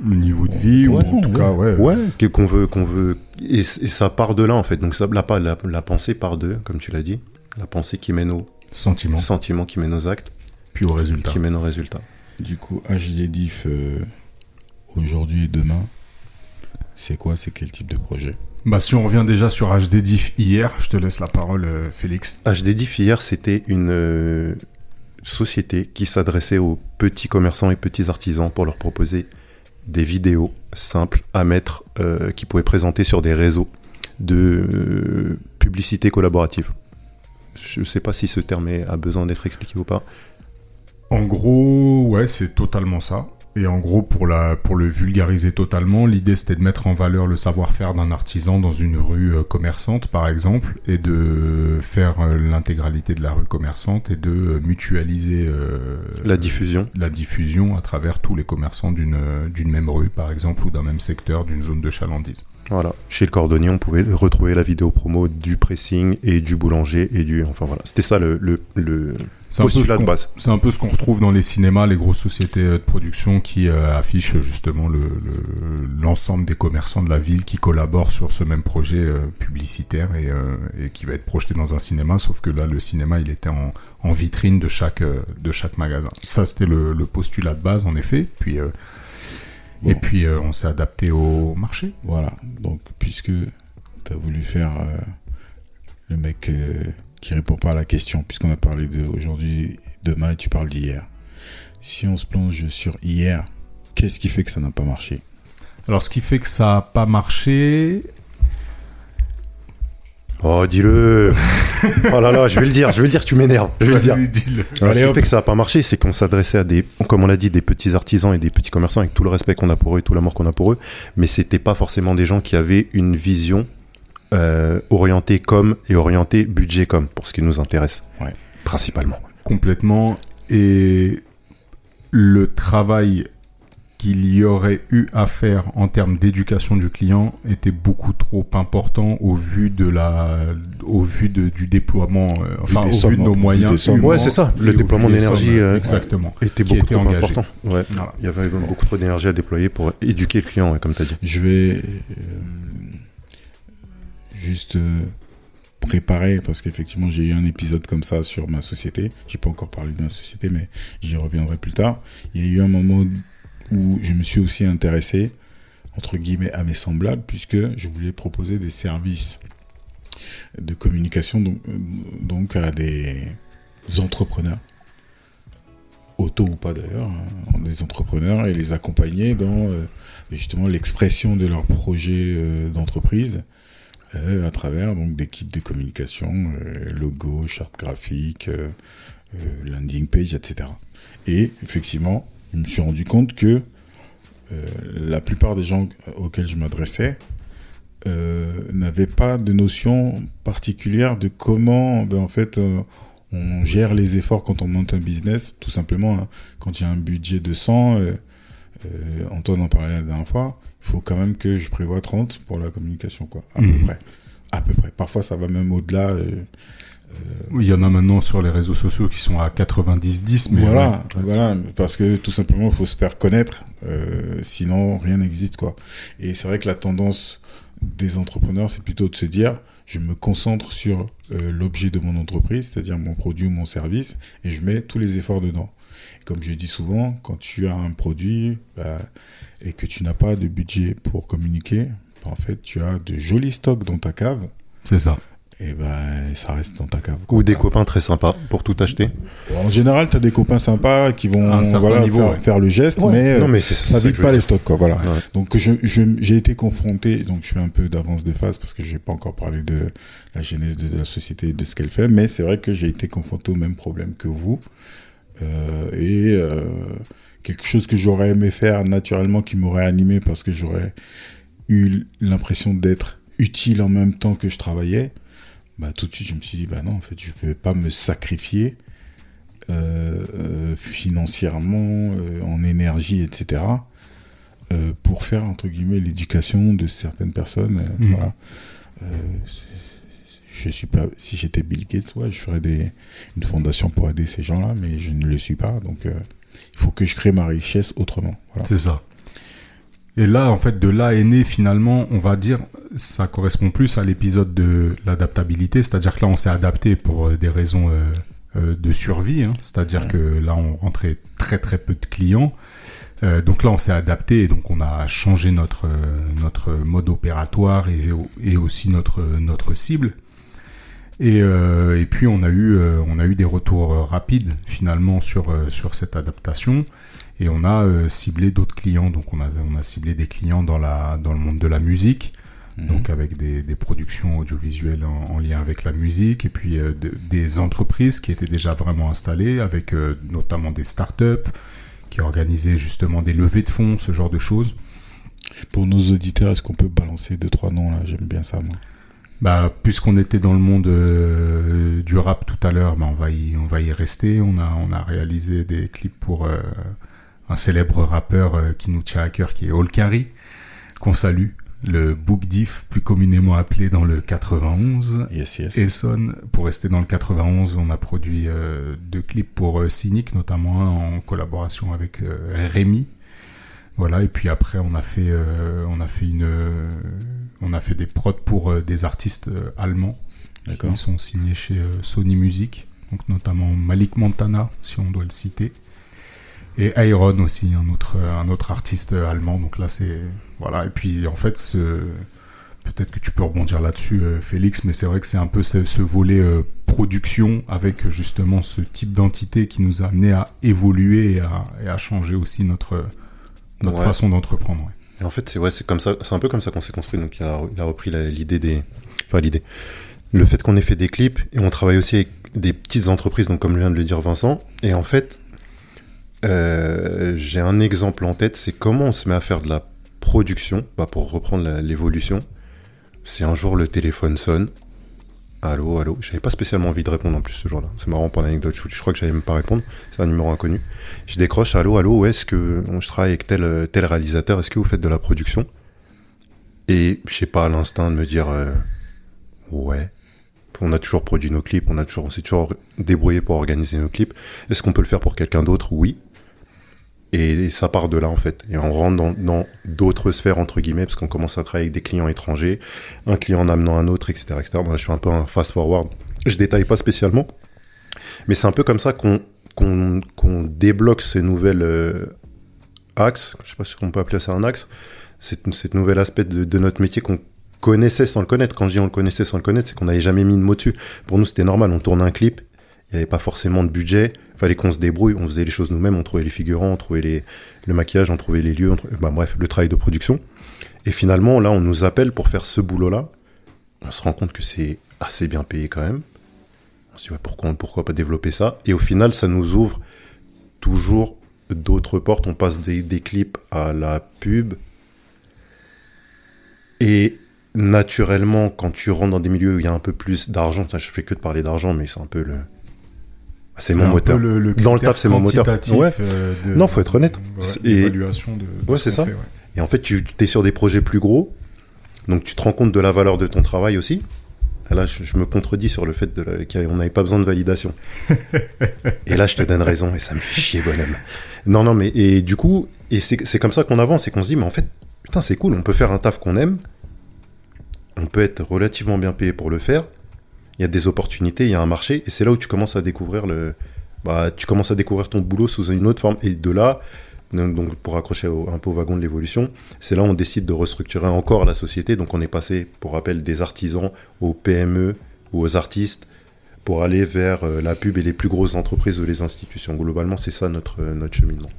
A: le niveau de vie, ou en tout
C: ouais.
A: cas, ouais.
B: Ouais, qu'on veut, qu'on veut, et, et ça part de là en fait. Donc ça, la, la, la pensée part de, comme tu l'as dit, la pensée qui mène au
A: Sentiment,
B: sentiment, qui mène aux actes,
A: puis au résultat.
B: qui mène au résultat.
C: Du coup, HDDIF euh, aujourd'hui et demain, c'est quoi C'est quel type de projet?
A: Bah, si on revient déjà sur HDDIF hier, je te laisse la parole, euh, Félix.
B: HDDIF hier, c'était une euh, société qui s'adressait aux petits commerçants et petits artisans pour leur proposer des vidéos simples à mettre, euh, qui pouvaient présenter sur des réseaux de euh, publicité collaborative. Je sais pas si ce terme a besoin d'être expliqué ou pas.
A: En gros, ouais, c'est totalement ça. Et en gros, pour, la, pour le vulgariser totalement, l'idée c'était de mettre en valeur le savoir-faire d'un artisan dans une rue euh, commerçante, par exemple, et de faire euh, l'intégralité de la rue commerçante et de euh, mutualiser euh,
B: La diffusion.
A: la diffusion à travers tous les commerçants d'une d'une même rue, par exemple, ou d'un même secteur, d'une zone de chalandise.
B: Voilà. Chez le cordonnier, on pouvait retrouver la vidéo promo du pressing et du boulanger et du. Enfin voilà. C'était ça le, le, le postulat de base.
A: c'est un peu ce qu'on retrouve dans les cinémas, les grosses sociétés euh, de production qui euh, affichent justement le- le- l'ensemble des commerçants de la ville qui collaborent sur ce même projet euh, publicitaire et, euh, et qui va être projeté dans un cinéma, sauf que là, le cinéma, il était en, en vitrine de chaque, de chaque magasin. Ça, c'était le, le postulat de base, en effet. Puis, Et puis, euh, on s'est adapté au marché.
C: Voilà. Donc, puisque tu as voulu faire euh, le mec euh, qui répond pas à la question, puisqu'on a parlé de aujourd'hui, demain, et tu parles d'hier. Si on se plonge sur hier, qu'est-ce qui fait que ça n'a pas marché?
A: Alors, ce qui fait que ça n'a pas marché,
B: Oh, dis-le Oh là là, je vais le dire, je vais le dire, tu m'énerves. Je vais le dire.
A: Dis-le.
B: Alors, ce qui fait que ça n'a pas marché, c'est qu'on s'adressait à des, comme on l'a dit, des petits artisans et des petits commerçants avec tout le respect qu'on a pour eux et tout l'amour qu'on a pour eux, mais c'était pas forcément des gens qui avaient une vision euh, orientée com et orientée budget com pour ce qui nous intéresse
C: Ouais.
B: principalement.
A: complètement. Et le travail qu'il y aurait eu à faire en termes d'éducation du client était beaucoup trop important au vu de la, au vu de, du déploiement, euh, enfin au
C: sommes,
A: vu de nos moyens. humains
B: Ouais, c'est ça. Le déploiement d'énergie, euh,
A: exactement,
B: était beaucoup
A: était
B: trop
A: engagé.
B: important. Ouais.
A: Voilà.
B: Il y avait beaucoup trop d'énergie à déployer pour éduquer le client, comme tu as dit.
C: Je vais euh, juste préparer parce qu'effectivement j'ai eu un épisode comme ça sur ma société. J'ai pas encore parlé de ma société, mais j'y reviendrai plus tard. Il y a eu un moment où je me suis aussi intéressé entre guillemets à mes semblables puisque je voulais proposer des services de communication donc, euh, donc à des entrepreneurs auto ou pas d'ailleurs, hein, des entrepreneurs et les accompagner dans euh, justement l'expression de leur projet euh, d'entreprise à travers donc des kits de communication, logo, charte graphique, landing page, etc. Et effectivement, je me suis rendu compte que euh, la plupart des gens auxquels je m'adressais euh, n'avaient pas de notion particulière de comment, ben, en fait, euh, on gère les efforts quand on monte un business. Tout simplement, hein, quand j'ai un budget de 100, euh, euh, Antoine en parlait la dernière fois, il faut quand même que je prévoie 30 pour la communication, quoi, à peu près. À peu près. Parfois, ça va même au-delà. Euh,
A: Oui, Il y en a maintenant sur les réseaux sociaux qui sont à 90-10, mais
C: voilà,
A: ouais.
C: voilà, parce que tout simplement, il faut se faire connaître, euh, sinon rien n'existe, quoi. Et c'est vrai que la tendance des entrepreneurs, c'est plutôt de se dire, je me concentre sur euh, l'objet de mon entreprise, c'est-à-dire mon produit ou mon service, et je mets tous les efforts dedans. Et comme je dis souvent, quand tu as un produit bah, et que tu n'as pas de budget pour communiquer, bah, en fait, tu as de jolis stocks dans ta cave,
A: c'est ça.
C: Et ben ça reste dans ta cave. quoi.
B: Ou des copains très sympas pour tout acheter.
C: En général, tu as des copains sympas qui vont
A: À un certain
C: voilà,
A: niveau,
C: faire,
A: ouais.
C: faire le geste, mais,
B: non,
C: euh,
B: mais c'est
C: ça vide pas les stocks. Quoi, voilà.
B: Ouais.
C: Donc je, je- j'ai été confronté, donc je fais un peu d'avance de phase parce que je n'ai pas encore parlé de la genèse de la société et de ce qu'elle fait, mais c'est vrai que j'ai été confronté au même problème que vous. Euh, et euh, quelque chose que j'aurais aimé faire naturellement qui m'aurait animé parce que j'aurais eu l'impression d'être utile en même temps que je travaillais, bah, tout de suite je me suis dit, bah non, en fait, je ne vais pas me sacrifier euh, euh, financièrement, euh, en énergie, etc., pour faire, entre guillemets, l'éducation de certaines personnes.
A: Mhm.
C: Voilà. Je suis pas, si j'étais Bill Gates, ouais, je ferais des, une fondation pour aider ces gens-là, mais je ne le suis pas, donc il faut que je crée ma richesse autrement. Voilà.
A: C'est ça. Et là, en fait, de là est né finalement, on va dire, ça correspond plus à l'épisode de l'adaptabilité, c'est-à-dire que là, on s'est adapté pour euh, des raisons euh, euh, de survie, hein. c'est-à-dire que là, on rentrait très très peu de clients. Euh, donc là, on s'est adapté et donc on a changé notre notre mode opératoire et, et aussi notre notre cible. Et, euh, et puis on a eu on a eu des retours rapides finalement sur sur cette adaptation et on a euh, ciblé d'autres clients donc on a on a ciblé des clients dans la dans le monde de la musique
C: Mhm.
A: donc avec des, des productions audiovisuelles en, en lien avec la musique et puis euh, de- des entreprises qui étaient déjà vraiment installées avec euh, notamment des startups qui organisaient justement des levées de fonds ce genre de choses
C: Pour nos auditeurs, est-ce qu'on peut balancer deux, trois noms là? J'aime bien ça, moi.
A: Bah, puisqu'on était dans le monde euh, du rap tout à l'heure, bah, on va y, on va y rester. On a, on a réalisé des clips pour euh, un célèbre rappeur euh, qui nous tient à cœur, qui est Olkari, qu'on salue, le Book Diff, plus communément appelé dans le 91.
C: Yes, yes.
A: Essonne, pour rester dans le 91, on a produit euh, deux clips pour euh, Cynic, notamment un en collaboration avec euh, Rémi. Voilà, et puis après on a fait, on a fait une, on a fait des prods pour des artistes allemands
C: D'accord.
A: qui sont signés chez Sony Music, donc notamment Malik Montana, si on doit le citer, et Iron aussi, un autre, un autre artiste allemand. Donc là c'est, voilà, et puis en fait ce Peut-être que tu peux rebondir là-dessus, euh, Félix, mais c'est vrai que c'est un peu ce, ce volet euh, production avec justement ce type d'entité qui nous a amené à évoluer et à, et à changer aussi notre, notre
B: Ouais.
A: façon d'entreprendre. ouais.
B: Et en fait, c'est ouais, c'est comme ça, c'est un peu comme ça qu'on s'est construit. Donc, il a, il a repris l'idée des, enfin l'idée, le fait qu'on ait fait des clips et on travaille aussi avec des petites entreprises, donc comme vient de le dire Vincent. Et en fait, euh, j'ai un exemple en tête, c'est comment on se met à faire de la production, bah, pour reprendre l'évolution. C'est un jour le téléphone sonne, Allô, allô. J'avais pas spécialement envie de répondre en plus ce jour-là. C'est marrant pour l'anecdote. Je, crois que j'allais même pas répondre. C'est un numéro inconnu. Je décroche. Allô, allô. Est-ce que je travaille avec tel, tel réalisateur Est-ce que vous faites de la production? Et je sais pas, l'instinct de me dire euh, ouais. On a toujours produit nos clips. On on s'est toujours débrouillé pour organiser nos clips. Est-ce qu'on peut le faire pour quelqu'un d'autre? Oui. Et ça part de là en fait. Et on rentre dans- d'autres sphères entre guillemets parce qu'on commence à travailler avec des clients étrangers, un client en amenant un autre, etc. etc. Moi, je fais un peu un fast forward. Je détaille pas spécialement, mais c'est un peu comme ça qu'on débloque ces nouvelles euh, axes. Je sais pas si on peut appeler ça un axe. Cette, cette nouvel aspect de, notre métier qu'on connaissait sans le connaître. Quand je dis on le connaissait sans le connaître, c'est qu'on n'avait jamais mis de mots dessus. Pour nous, c'était normal. On tournait un clip, il n'y avait pas forcément de budget. Fallait qu'on se débrouille. On faisait les choses nous-mêmes. On trouvait les figurants, on trouvait le maquillage, on trouvait les lieux. on trouvait- bah, bref, le travail de production. Et finalement, là, on nous appelle pour faire ce boulot-là. On se rend compte que c'est assez bien payé quand même. On se dit, pourquoi, pas développer ça? Et au final, ça nous ouvre toujours d'autres portes. On passe des, clips à la pub. Et naturellement, quand tu rentres dans des milieux où il y a un peu plus d'argent, je fais que de parler d'argent, mais c'est un peu le. C'est mon moteur.
A: peu le, le
B: Dans le taf, c'est mon moteur. Ouais.
A: euh, de-
B: Non, faut être honnête.
A: ouais,
B: C'est-
A: l'évaluation de, de
B: Ouais,
A: ce
B: c'est
A: qu'on
B: ça.
A: fait, ouais.
B: Et en fait, tu es sur des projets plus gros, donc tu te rends compte de la valeur de ton travail aussi. Et là, je, je me contredis sur le fait qu'on n'avait pas besoin de validation. et là, je te donne raison, et ça me fait chier, bonhomme. Non, non, mais et du coup, et c'est c'est comme ça qu'on avance, et qu'on se dit, mais en fait, putain, c'est cool, on peut faire un taf qu'on aime, on peut être relativement bien payé pour le faire. Il y a des opportunités, il y a un marché, et c'est là où tu commences à découvrir le, bah, tu commences à découvrir ton boulot sous une autre forme. Et de là, donc pour accrocher un peu au wagon de l'évolution, c'est là où on décide de restructurer encore la société. Donc on est passé, pour rappel, des artisans aux PME ou aux artistes pour aller vers euh, la pub et les plus grosses entreprises ou les institutions. Globalement, c'est ça notre, euh, notre cheminement.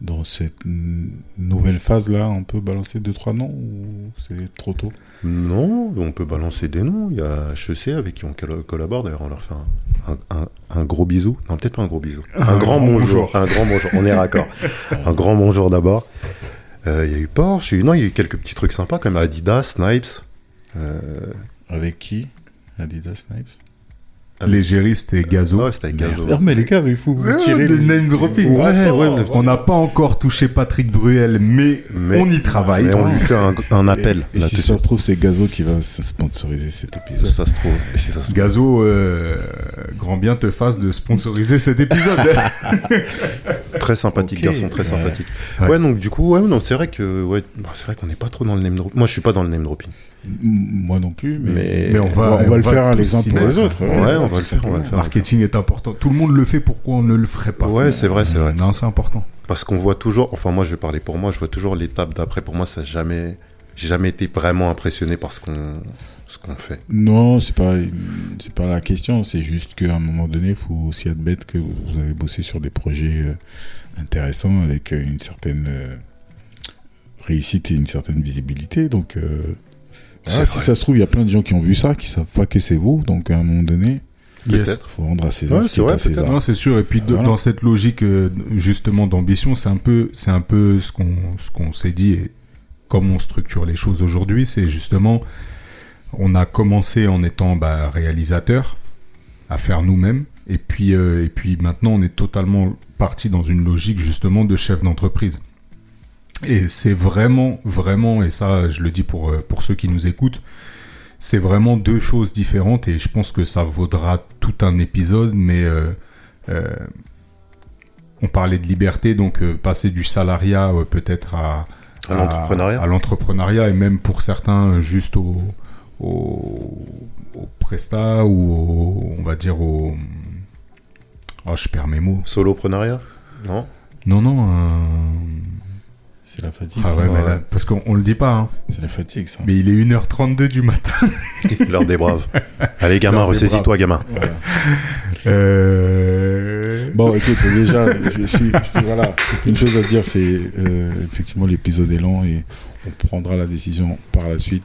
C: Dans cette nouvelle phase-là, on peut balancer deux, trois noms ou c'est trop tôt?
B: Non, on peut balancer des noms. Il y a HEC avec qui on coll- collabore. D'ailleurs, on leur fait un, un- un- un gros bisou. Non, peut-être pas un gros bisou. Un,
A: Un
B: grand,
A: grand
B: bonjour.
A: bonjour.
B: Un grand bonjour. On est raccord. un grand bonjour d'abord. Euh, Il y a eu Porsche. Non, il y a eu quelques petits trucs sympas comme Adidas, Snipes. Euh,
C: Avec qui? Adidas Snipes?
A: Légériste et gazo.
B: ouais, c'était avec Gazo.
C: Ah, mais les gars, mais il faut
A: Ouais,
C: tirer
A: des
C: les-
A: name dropping.
B: Ouais,
C: Attends,
B: ouais, mais-
A: On n'a pas encore touché Patrick Bruel, mais,
B: Mais-
A: on y travaille.
B: Et on lui fait un, un appel.
C: Et, et si ça se trouve, c'est Gazo qui va sponsoriser cet épisode.
B: ça se trouve. Si ça se trouve.
A: Gazo, euh, grand bien te fasse de sponsoriser cet épisode.
B: Très sympathique garçon, très
C: ouais.
B: sympathique.
A: Ouais.
B: Ouais. donc du coup, ouais, non, c'est vrai que, ouais, bon, c'est vrai qu'on n'est pas trop dans le name dropping. Moi, je suis pas dans le name dropping.
C: Moi non plus, mais,
B: Mais-
A: Mais on
C: on
A: va,
C: va, on va le faire les uns pour les autres.
B: Ouais, on va le faire, on va le faire.
A: Marketing est important. Tout le monde le fait, pourquoi on ne le ferait pas?
B: Ouais, c'est vrai, c'est vrai.
A: Non, c'est important.
B: Parce qu'on voit toujours, enfin moi je vais parler pour moi, je vois toujours l'étape d'après. Pour moi, ça n'a jamais, j'ai jamais été vraiment impressionné par ce qu'on, ce qu'on fait.
C: Non, c'est pas, c'est pas la question. C'est juste qu'à un moment donné, il faut aussi admettre que vous avez bossé sur des projets euh, intéressants avec euh, une certaine euh, réussite et une certaine visibilité. Donc, euh,
B: C'est
C: si ça se trouve, il y a plein de gens qui ont vu ça, qui savent pas que c'est vous. Donc, à un moment donné,
A: Yes.
C: il faut rendre à César
B: Ouais,
C: ce
B: c'est
C: qui est
B: vrai,
C: à César.
A: Non, c'est sûr. Et puis de-
C: Voilà.
A: dans cette logique euh, justement d'ambition, c'est un peu, c'est un peu ce qu'on, ce qu'on s'est dit et comme on structure les choses aujourd'hui, c'est justement, on a commencé en étant bah, réalisateur, à faire nous-mêmes, et puis euh, et puis maintenant on est totalement parti dans une logique justement de chef d'entreprise. Et c'est vraiment, vraiment, et ça je le dis pour euh, pour ceux qui nous écoutent, c'est vraiment deux choses différentes et je pense que ça vaudra tout un épisode, mais euh, euh, on parlait de liberté, donc euh, passer du salariat peut-être à,
B: À l'entrepreneuriat.
A: et même pour certains juste au, au, au prestat ou au- on va dire au... Oh, je perds mes mots.
B: Soloprenariat Non?
A: Non, non.
C: C'est la fatigue.
A: Ah
C: ça.
A: ouais, mais là, parce qu'on on le dit pas, hein.
C: C'est la fatigue, ça.
A: mais il est 1h32 du matin.
B: L'heure des braves. Allez gamin, ressaisis-toi gamin.
C: Voilà.
A: Euh...
C: Bon, écoute, déjà, je, je suis, je- voilà, une chose à dire, c'est euh, effectivement l'épisode est long et on prendra la décision par la suite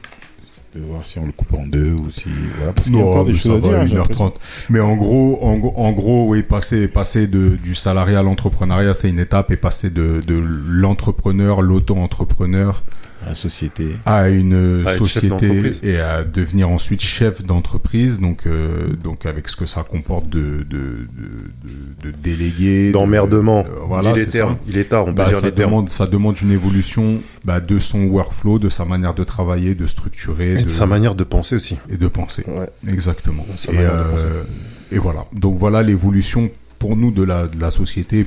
C: de voir si on le coupe en deux ou si voilà parce qu'il y a encore des choses à dire.
A: va,
C: hein, j'ai
A: 1h30. Mais en gros, en, gros- en gros, oui, passer, passer de, du salariat à l'entrepreneuriat, c'est une étape, et passer de, de l'entrepreneur, l'auto-entrepreneur
C: la société.
A: à une
B: À chef
A: société et à devenir ensuite chef d'entreprise, donc euh, donc avec ce que ça comporte de de de,
B: D'emmerdement.
A: euh, voilà,
B: il est
A: c'est ça.
B: terme. Il est tard, on peut
A: Bah,
B: dire
A: ça
B: les termes.
A: demande ça demande une évolution bah, de son workflow, de sa manière de travailler, de structurer,
B: Et
A: de,
B: de sa manière de penser aussi.
A: et de penser.
B: Ouais.
A: Exactement. Et, euh, et voilà. Donc voilà l'évolution pour nous de la, de la société.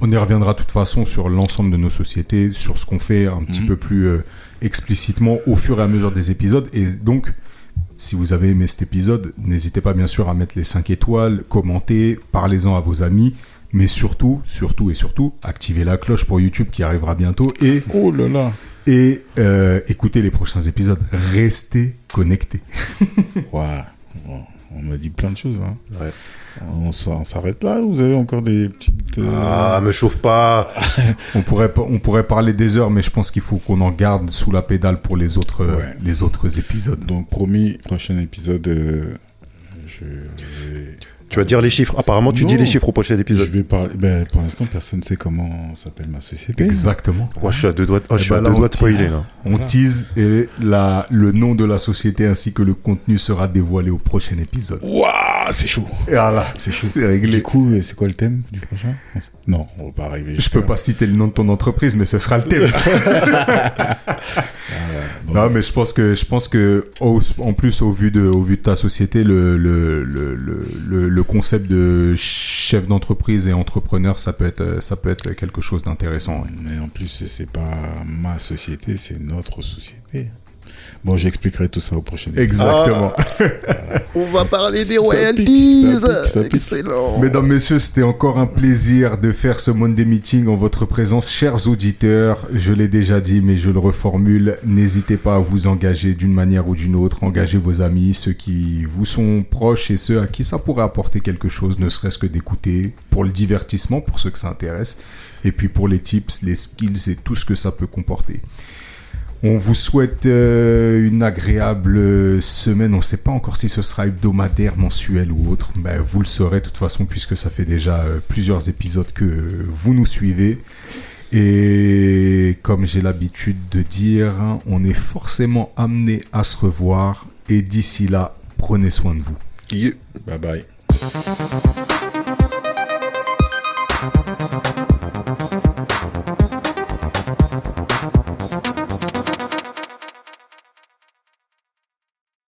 A: On y reviendra de toute façon sur l'ensemble de nos sociétés, sur ce qu'on fait un petit
C: Mhm.
A: peu plus euh, explicitement au fur et à mesure des épisodes. Et donc, si vous avez aimé cet épisode, n'hésitez pas bien sûr à mettre les 5 étoiles, commenter, parlez-en à vos amis. Mais surtout, surtout et surtout, activez la cloche pour YouTube qui arrivera bientôt et,
C: Oh là là.
A: et euh, écoutez les prochains épisodes. Restez connectés.
C: On m'a dit plein de choses. Hein.
B: Ouais.
C: On s'arrête là ou vous avez encore des petites. euh,
B: Ah, me chauffe pas.
A: On pourrait, on pourrait parler des heures, mais je pense qu'il faut qu'on en garde sous la pédale pour les autres, euh,
C: Ouais.
A: les autres épisodes.
C: Donc, promis, prochain épisode, euh, je vais.
B: Tu vas dire les chiffres. Apparemment, tu
C: Non.
B: dis les chiffres au prochain
C: Je
B: épisode.
C: vais parler. Ben, pour l'instant, personne ne sait comment s'appelle ma société.
A: Exactement.
B: Moi, je suis à deux doigts, de- ah, je
A: Eh
B: suis
A: ben
B: à
A: là,
B: deux
A: on
B: doigts de spoiler, là.
A: On
C: Voilà.
A: tease et la, le nom de la société ainsi que le contenu sera dévoilé au prochain épisode.
C: Waouh, c'est chaud.
A: Et voilà,
C: C'est chaud.
A: c'est réglé.
C: Du coup, euh, c'est quoi le thème du prochain? Non, on va pas arriver.
A: Je peux pas citer le nom de ton entreprise, mais ce sera le thème.
C: Bon,
A: non, mais je pense que, je pense que, au- en plus, au vu de, au vu de ta société, le, le, le, le, le- le concept de chef d'entreprise et entrepreneur, ça peut être, ça peut être quelque chose d'intéressant.
C: Mais en plus, c'est pas ma société, c'est notre société. Bon, j'expliquerai tout ça au prochain épisode.
A: Exactement.
B: On va parler
C: des royalties.
B: Excellent.
A: Mesdames, Messieurs, c'était encore un plaisir de faire ce Monday Meeting en votre présence. Chers auditeurs, je l'ai déjà dit, mais je le reformule, n'hésitez pas à vous engager d'une manière ou d'une autre. Engagez vos amis, ceux qui vous sont proches et ceux à qui ça pourrait apporter quelque chose, ne serait-ce que d'écouter, pour le divertissement, pour ceux que ça intéresse, et puis pour les tips, les skills et tout ce que ça peut comporter. On vous souhaite euh, une agréable semaine. On ne sait pas encore si ce sera hebdomadaire, mensuel ou autre. Ben, vous le saurez de toute façon puisque ça fait déjà euh, plusieurs épisodes que vous nous suivez. Et comme j'ai l'habitude de dire, on est forcément amené à se revoir. Et d'ici là, prenez soin de vous.
B: Yeah.
C: Bye bye.